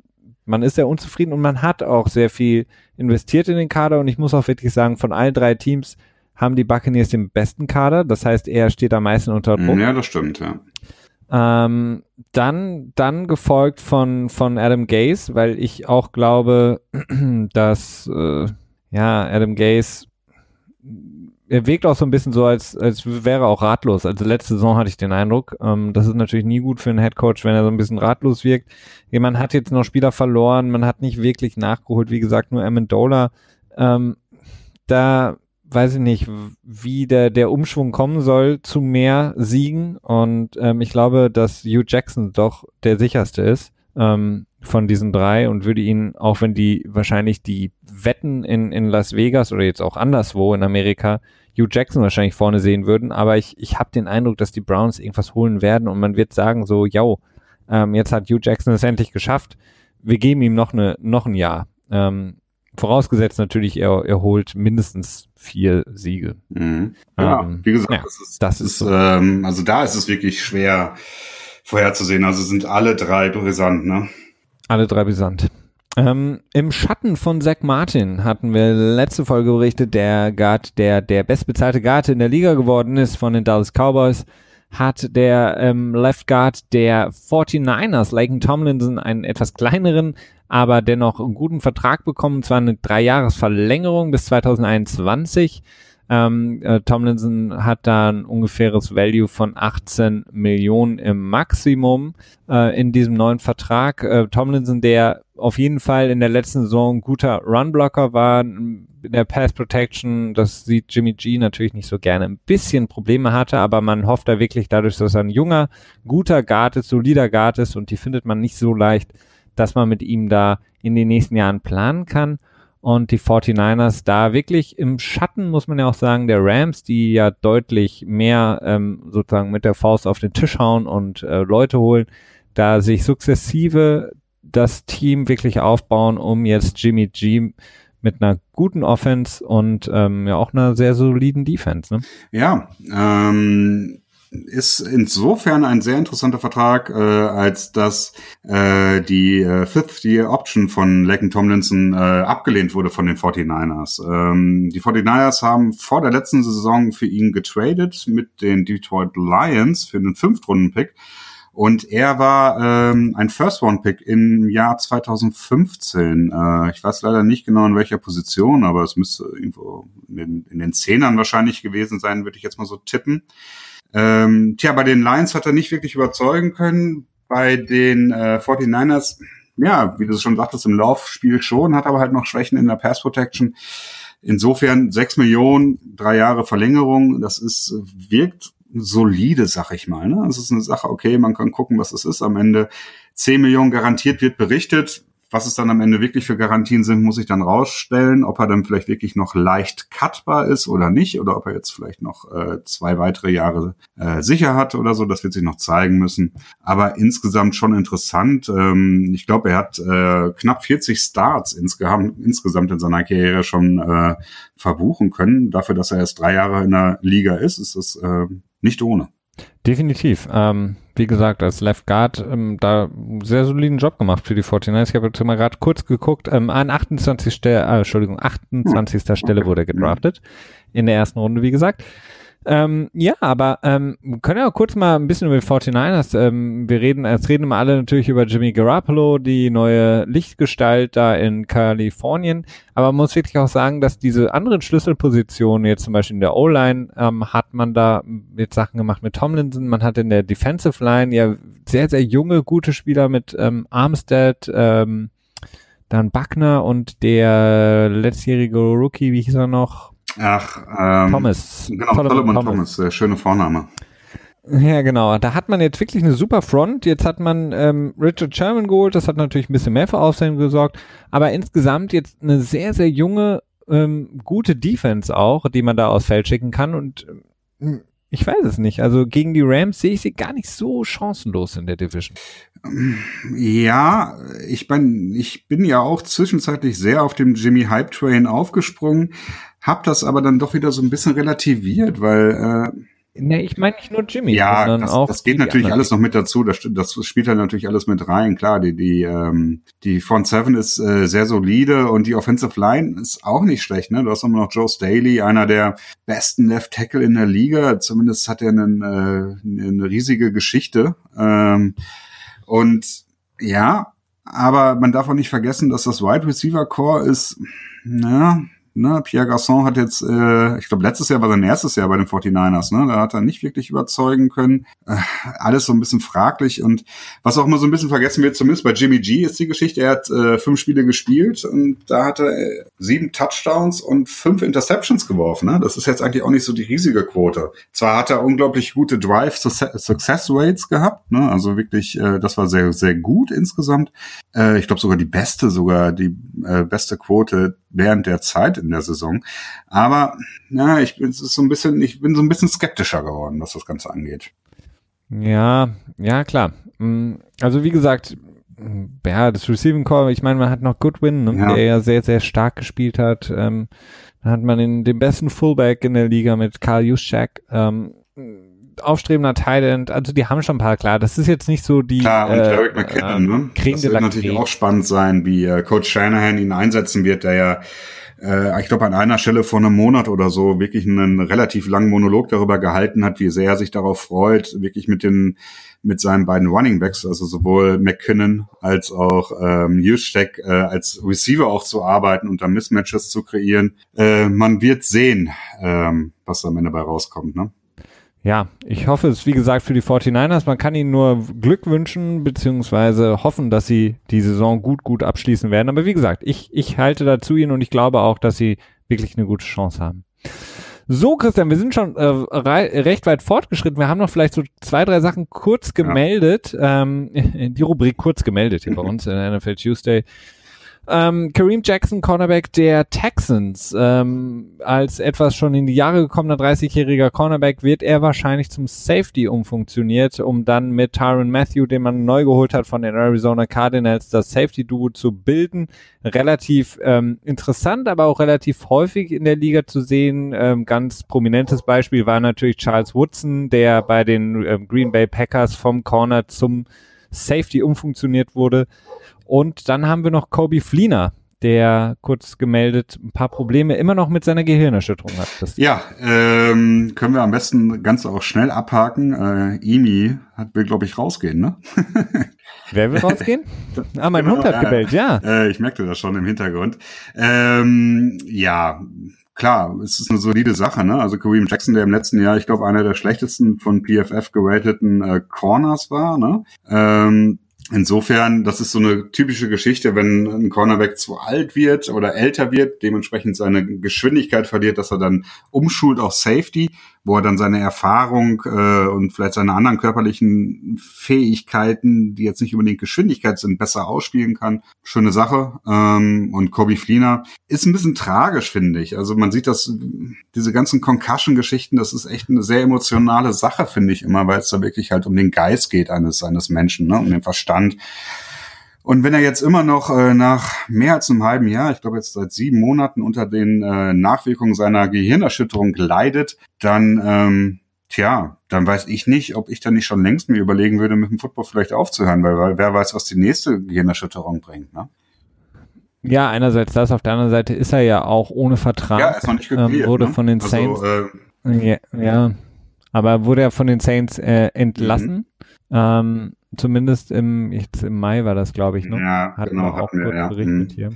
man ist sehr unzufrieden und man hat auch sehr viel investiert in den Kader und ich muss auch wirklich sagen, von allen drei Teams haben die Buccaneers den besten Kader. Das heißt, er steht am meisten unter Druck. Ja, das stimmt, ja. Ähm, dann, dann gefolgt von, von Adam Gaze, weil ich auch glaube, dass äh, ja, Adam Gaze er wirkt auch so ein bisschen so, als, als wäre er auch ratlos. Also letzte Saison hatte ich den Eindruck. Ähm, das ist natürlich nie gut für einen Headcoach, wenn er so ein bisschen ratlos wirkt. Man hat jetzt noch Spieler verloren, man hat nicht wirklich nachgeholt. Wie gesagt, nur Amendola. Ähm, da weiß ich nicht, wie der, der Umschwung kommen soll zu mehr Siegen. Und ähm, ich glaube, dass Hugh Jackson doch der sicherste ist ähm, von diesen drei und würde ihn, auch wenn die wahrscheinlich die Wetten in, in Las Vegas oder jetzt auch anderswo in Amerika Hugh Jackson wahrscheinlich vorne sehen würden, aber ich, ich habe den Eindruck, dass die Browns irgendwas holen werden und man wird sagen so, yo, ähm, jetzt hat Hugh Jackson es endlich geschafft, wir geben ihm noch, eine, noch ein Jahr. Ähm, vorausgesetzt natürlich, er, er holt mindestens vier Siege. Mhm. Ja, ähm, wie gesagt, ja, das ist, das ist, so. ähm, also da ist es wirklich schwer vorherzusehen. Also sind alle drei brisant, ne? Alle drei brisant. Ähm, Im Schatten von Zach Martin hatten wir letzte Folge berichtet, der Guard, der der bestbezahlte Guard in der Liga geworden ist von den Dallas Cowboys, hat der ähm, Left Guard der 49ers, Laken Tomlinson, einen etwas kleineren, aber dennoch einen guten Vertrag bekommen, zwar eine Dreijahresverlängerung bis 2021. Ähm, äh, Tomlinson hat da ein ungefähres Value von 18 Millionen im Maximum äh, in diesem neuen Vertrag. Äh, Tomlinson, der auf jeden Fall in der letzten Saison ein guter Runblocker war, in der Pass Protection, das sieht Jimmy G natürlich nicht so gerne, ein bisschen Probleme hatte, aber man hofft da wirklich dadurch, dass er ein junger, guter Guard ist, solider Guard ist und die findet man nicht so leicht, dass man mit ihm da in den nächsten Jahren planen kann und die 49ers da wirklich im Schatten, muss man ja auch sagen, der Rams, die ja deutlich mehr ähm, sozusagen mit der Faust auf den Tisch hauen und äh, Leute holen, da sich sukzessive das Team wirklich aufbauen, um jetzt Jimmy G mit einer guten Offense und ähm, ja auch einer sehr soliden Defense. Ne? Ja, ähm, ist insofern ein sehr interessanter Vertrag, äh, als dass äh, die äh, Fifth Year Option von Laken Tomlinson äh, abgelehnt wurde von den 49ers. Ähm, die 49ers haben vor der letzten Saison für ihn getradet mit den Detroit Lions für einen Fünftrunden-Pick. Und er war ähm, ein First-One-Pick im Jahr 2015. Äh, ich weiß leider nicht genau in welcher Position, aber es müsste irgendwo in den, in den Zehnern wahrscheinlich gewesen sein, würde ich jetzt mal so tippen. Ähm, tja, bei den Lions hat er nicht wirklich überzeugen können. Bei den äh, 49ers, ja, wie du schon sagtest, im Laufspiel schon, hat aber halt noch Schwächen in der Pass Protection. Insofern sechs Millionen, drei Jahre Verlängerung, das ist, wirkt solide, sag ich mal. Ne? Das ist eine Sache, okay, man kann gucken, was es ist. Am Ende zehn Millionen garantiert wird berichtet. Was es dann am Ende wirklich für Garantien sind, muss ich dann rausstellen, ob er dann vielleicht wirklich noch leicht cutbar ist oder nicht, oder ob er jetzt vielleicht noch äh, zwei weitere Jahre äh, sicher hat oder so. Das wird sich noch zeigen müssen. Aber insgesamt schon interessant. Ähm, ich glaube, er hat äh, knapp 40 Starts insgesamt, insgesamt in seiner Karriere schon äh, verbuchen können. Dafür, dass er erst drei Jahre in der Liga ist, ist das äh, nicht ohne. Definitiv. Ähm, wie gesagt, als Left Guard ähm, da sehr soliden Job gemacht für die 49ers. Ich habe jetzt mal gerade kurz geguckt. Ähm, an 28. Stelle, äh, Entschuldigung, 28. Stelle wurde er gedraftet. In der ersten Runde, wie gesagt. Ähm, ja, aber ähm, können ja kurz mal ein bisschen über die 49ers. Ähm, wir reden, jetzt reden wir alle natürlich über Jimmy Garoppolo, die neue Lichtgestalt da in Kalifornien. Aber man muss wirklich auch sagen, dass diese anderen Schlüsselpositionen, jetzt zum Beispiel in der O-Line, ähm, hat man da jetzt Sachen gemacht mit Tomlinson. Man hat in der Defensive Line ja sehr, sehr junge, gute Spieler mit ähm, Armstead, ähm, dann Buckner und der letztjährige Rookie, wie hieß er noch? Ach, ähm, Thomas. Genau, Solomon, Solomon Thomas, Thomas der schöne Vorname. Ja, genau. Da hat man jetzt wirklich eine super Front. Jetzt hat man ähm, Richard Sherman geholt. Das hat natürlich ein bisschen mehr für Aufsehen gesorgt. Aber insgesamt jetzt eine sehr, sehr junge, ähm, gute Defense auch, die man da aufs Feld schicken kann. Und ähm, ich weiß es nicht. Also gegen die Rams sehe ich sie gar nicht so chancenlos in der Division. Ja, ich bin, ich bin ja auch zwischenzeitlich sehr auf dem Jimmy Hype Train aufgesprungen hab das aber dann doch wieder so ein bisschen relativiert, weil äh, Nee, ich meine nicht nur Jimmy, ja, sondern das, auch. Das geht natürlich alles noch mit dazu. Das, das spielt halt natürlich alles mit rein. Klar, die, die, ähm, die Front Seven ist äh, sehr solide und die Offensive Line ist auch nicht schlecht. Ne? Du hast immer noch Joe Staley, einer der besten Left Tackle in der Liga. Zumindest hat er einen, äh, eine riesige Geschichte. Ähm, und ja, aber man darf auch nicht vergessen, dass das Wide Receiver Core ist, na, Ne? Pierre Garçon hat jetzt, äh, ich glaube, letztes Jahr war sein erstes Jahr bei den 49ers, ne? Da hat er nicht wirklich überzeugen können. Äh, alles so ein bisschen fraglich und was auch immer so ein bisschen vergessen wird, zumindest bei Jimmy G ist die Geschichte, er hat äh, fünf Spiele gespielt und da hat er äh, sieben Touchdowns und fünf Interceptions geworfen. Ne? Das ist jetzt eigentlich auch nicht so die riesige Quote. Zwar hat er unglaublich gute Drive Success Rates gehabt, ne? also wirklich, äh, das war sehr, sehr gut insgesamt. Äh, ich glaube sogar die beste, sogar die äh, beste Quote während der Zeit in der Saison. Aber na, ich bin so ein bisschen, ich bin so ein bisschen skeptischer geworden, was das Ganze angeht. Ja, ja klar. Mm, also wie gesagt, ja, das Receiving Core, ich meine, man hat noch Goodwin, ne, ja. der ja sehr, sehr stark gespielt hat. Ähm, dann hat man den, den besten Fullback in der Liga mit Karl Juszczyk. Ähm, aufstrebender Thailand, also die haben schon ein paar, klar, das ist jetzt nicht so die Klar, und äh, Derek McKinnon, ne? Das wird natürlich auch spannend sein, wie äh, Coach Shanahan ihn einsetzen wird, der ja äh, ich glaube, an einer Stelle vor einem Monat oder so wirklich einen relativ langen Monolog darüber gehalten hat, wie sehr er sich darauf freut, wirklich mit den mit seinen beiden Running Backs, also sowohl McKinnon als auch ähm, Juszczyk, äh, als Receiver auch zu arbeiten und da Mismatches zu kreieren. Äh, man wird sehen, ähm, was am Ende dabei rauskommt. Ne? Ja, ich hoffe es, wie gesagt, für die 49ers. Man kann ihnen nur Glück wünschen, beziehungsweise hoffen, dass sie die Saison gut, gut abschließen werden. Aber wie gesagt, ich, ich halte dazu ihnen und ich glaube auch, dass sie wirklich eine gute Chance haben. So, Christian, wir sind schon äh, recht weit fortgeschritten. Wir haben noch vielleicht so zwei, drei Sachen kurz gemeldet. Ja. Ähm, die Rubrik kurz gemeldet hier bei uns in NFL Tuesday. Ähm, Kareem Jackson, Cornerback der Texans, ähm, als etwas schon in die Jahre gekommener 30-jähriger Cornerback wird er wahrscheinlich zum Safety umfunktioniert, um dann mit Tyron Matthew, den man neu geholt hat von den Arizona Cardinals, das Safety-Duo zu bilden. Relativ ähm, interessant, aber auch relativ häufig in der Liga zu sehen. Ähm, ganz prominentes Beispiel war natürlich Charles Woodson, der bei den ähm, Green Bay Packers vom Corner zum Safety umfunktioniert wurde. Und dann haben wir noch Kobe Fleener, der kurz gemeldet ein paar Probleme immer noch mit seiner Gehirnerschütterung hat. Das ja, ähm, können wir am besten ganz auch schnell abhaken. Äh, Imi hat, will, glaube ich, rausgehen, ne? Wer will rausgehen? ah, mein genau, Hund hat gebellt, ja. Äh, ich merkte das schon im Hintergrund. Ähm, ja, klar, es ist eine solide Sache, ne? Also Kareem Jackson, der im letzten Jahr, ich glaube, einer der schlechtesten von PFF gerateten äh, Corners war, ne? Ähm, Insofern, das ist so eine typische Geschichte, wenn ein Cornerback zu alt wird oder älter wird, dementsprechend seine Geschwindigkeit verliert, dass er dann umschult auf Safety wo er dann seine Erfahrung äh, und vielleicht seine anderen körperlichen Fähigkeiten, die jetzt nicht unbedingt Geschwindigkeit sind, besser ausspielen kann. Schöne Sache. Ähm, und Kobe Fleener ist ein bisschen tragisch, finde ich. Also man sieht das, diese ganzen Concussion-Geschichten, das ist echt eine sehr emotionale Sache, finde ich immer, weil es da wirklich halt um den Geist geht eines, eines Menschen, ne? um den Verstand. Und wenn er jetzt immer noch äh, nach mehr als einem halben Jahr, ich glaube jetzt seit sieben Monaten unter den äh, Nachwirkungen seiner Gehirnerschütterung leidet, dann, ähm, tja, dann weiß ich nicht, ob ich dann nicht schon längst mir überlegen würde, mit dem Football vielleicht aufzuhören, weil, weil wer weiß, was die nächste Gehirnerschütterung bringt. Ne? Ja, einerseits das, auf der anderen Seite ist er ja auch ohne Vertrag. Ja, ist noch nicht geklärt, ähm, wurde ne? von den also, Saints. Also, äh, ja, ja, aber wurde er von den Saints äh, entlassen. Mhm. Ähm, zumindest im, jetzt im Mai war das, glaube ich, ne? Ja, Hatten genau, wir auch kurz ja. berichtet mhm. hier.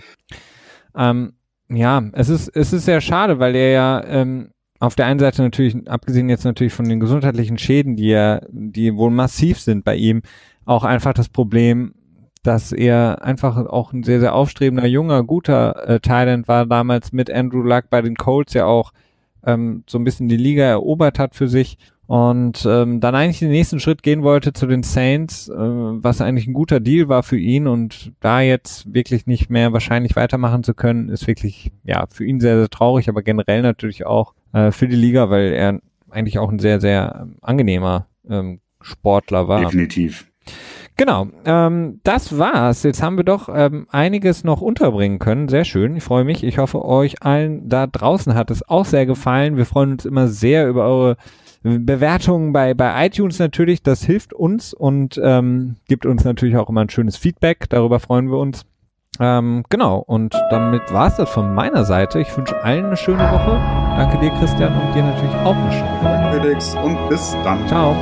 Ähm, ja, es ist, es ist sehr schade, weil er ja ähm, auf der einen Seite natürlich, abgesehen jetzt natürlich von den gesundheitlichen Schäden, die ja, die wohl massiv sind bei ihm, auch einfach das Problem, dass er einfach auch ein sehr, sehr aufstrebender, junger, guter äh, Talent war, damals mit Andrew Luck bei den Colts ja auch ähm, so ein bisschen die Liga erobert hat für sich und ähm, dann eigentlich den nächsten Schritt gehen wollte zu den Saints, äh, was eigentlich ein guter Deal war für ihn und da jetzt wirklich nicht mehr wahrscheinlich weitermachen zu können, ist wirklich ja für ihn sehr sehr traurig, aber generell natürlich auch äh, für die Liga, weil er eigentlich auch ein sehr sehr ähm, angenehmer ähm, Sportler war. Definitiv. Genau, ähm, das war's. Jetzt haben wir doch ähm, einiges noch unterbringen können. Sehr schön, ich freue mich. Ich hoffe, euch allen da draußen hat es auch sehr gefallen. Wir freuen uns immer sehr über eure Bewertungen bei, bei iTunes natürlich, das hilft uns und ähm, gibt uns natürlich auch immer ein schönes Feedback. Darüber freuen wir uns. Ähm, genau, und damit war es das von meiner Seite. Ich wünsche allen eine schöne Woche. Danke dir, Christian, und dir natürlich auch eine schöne Woche. Felix, und bis dann. Ciao.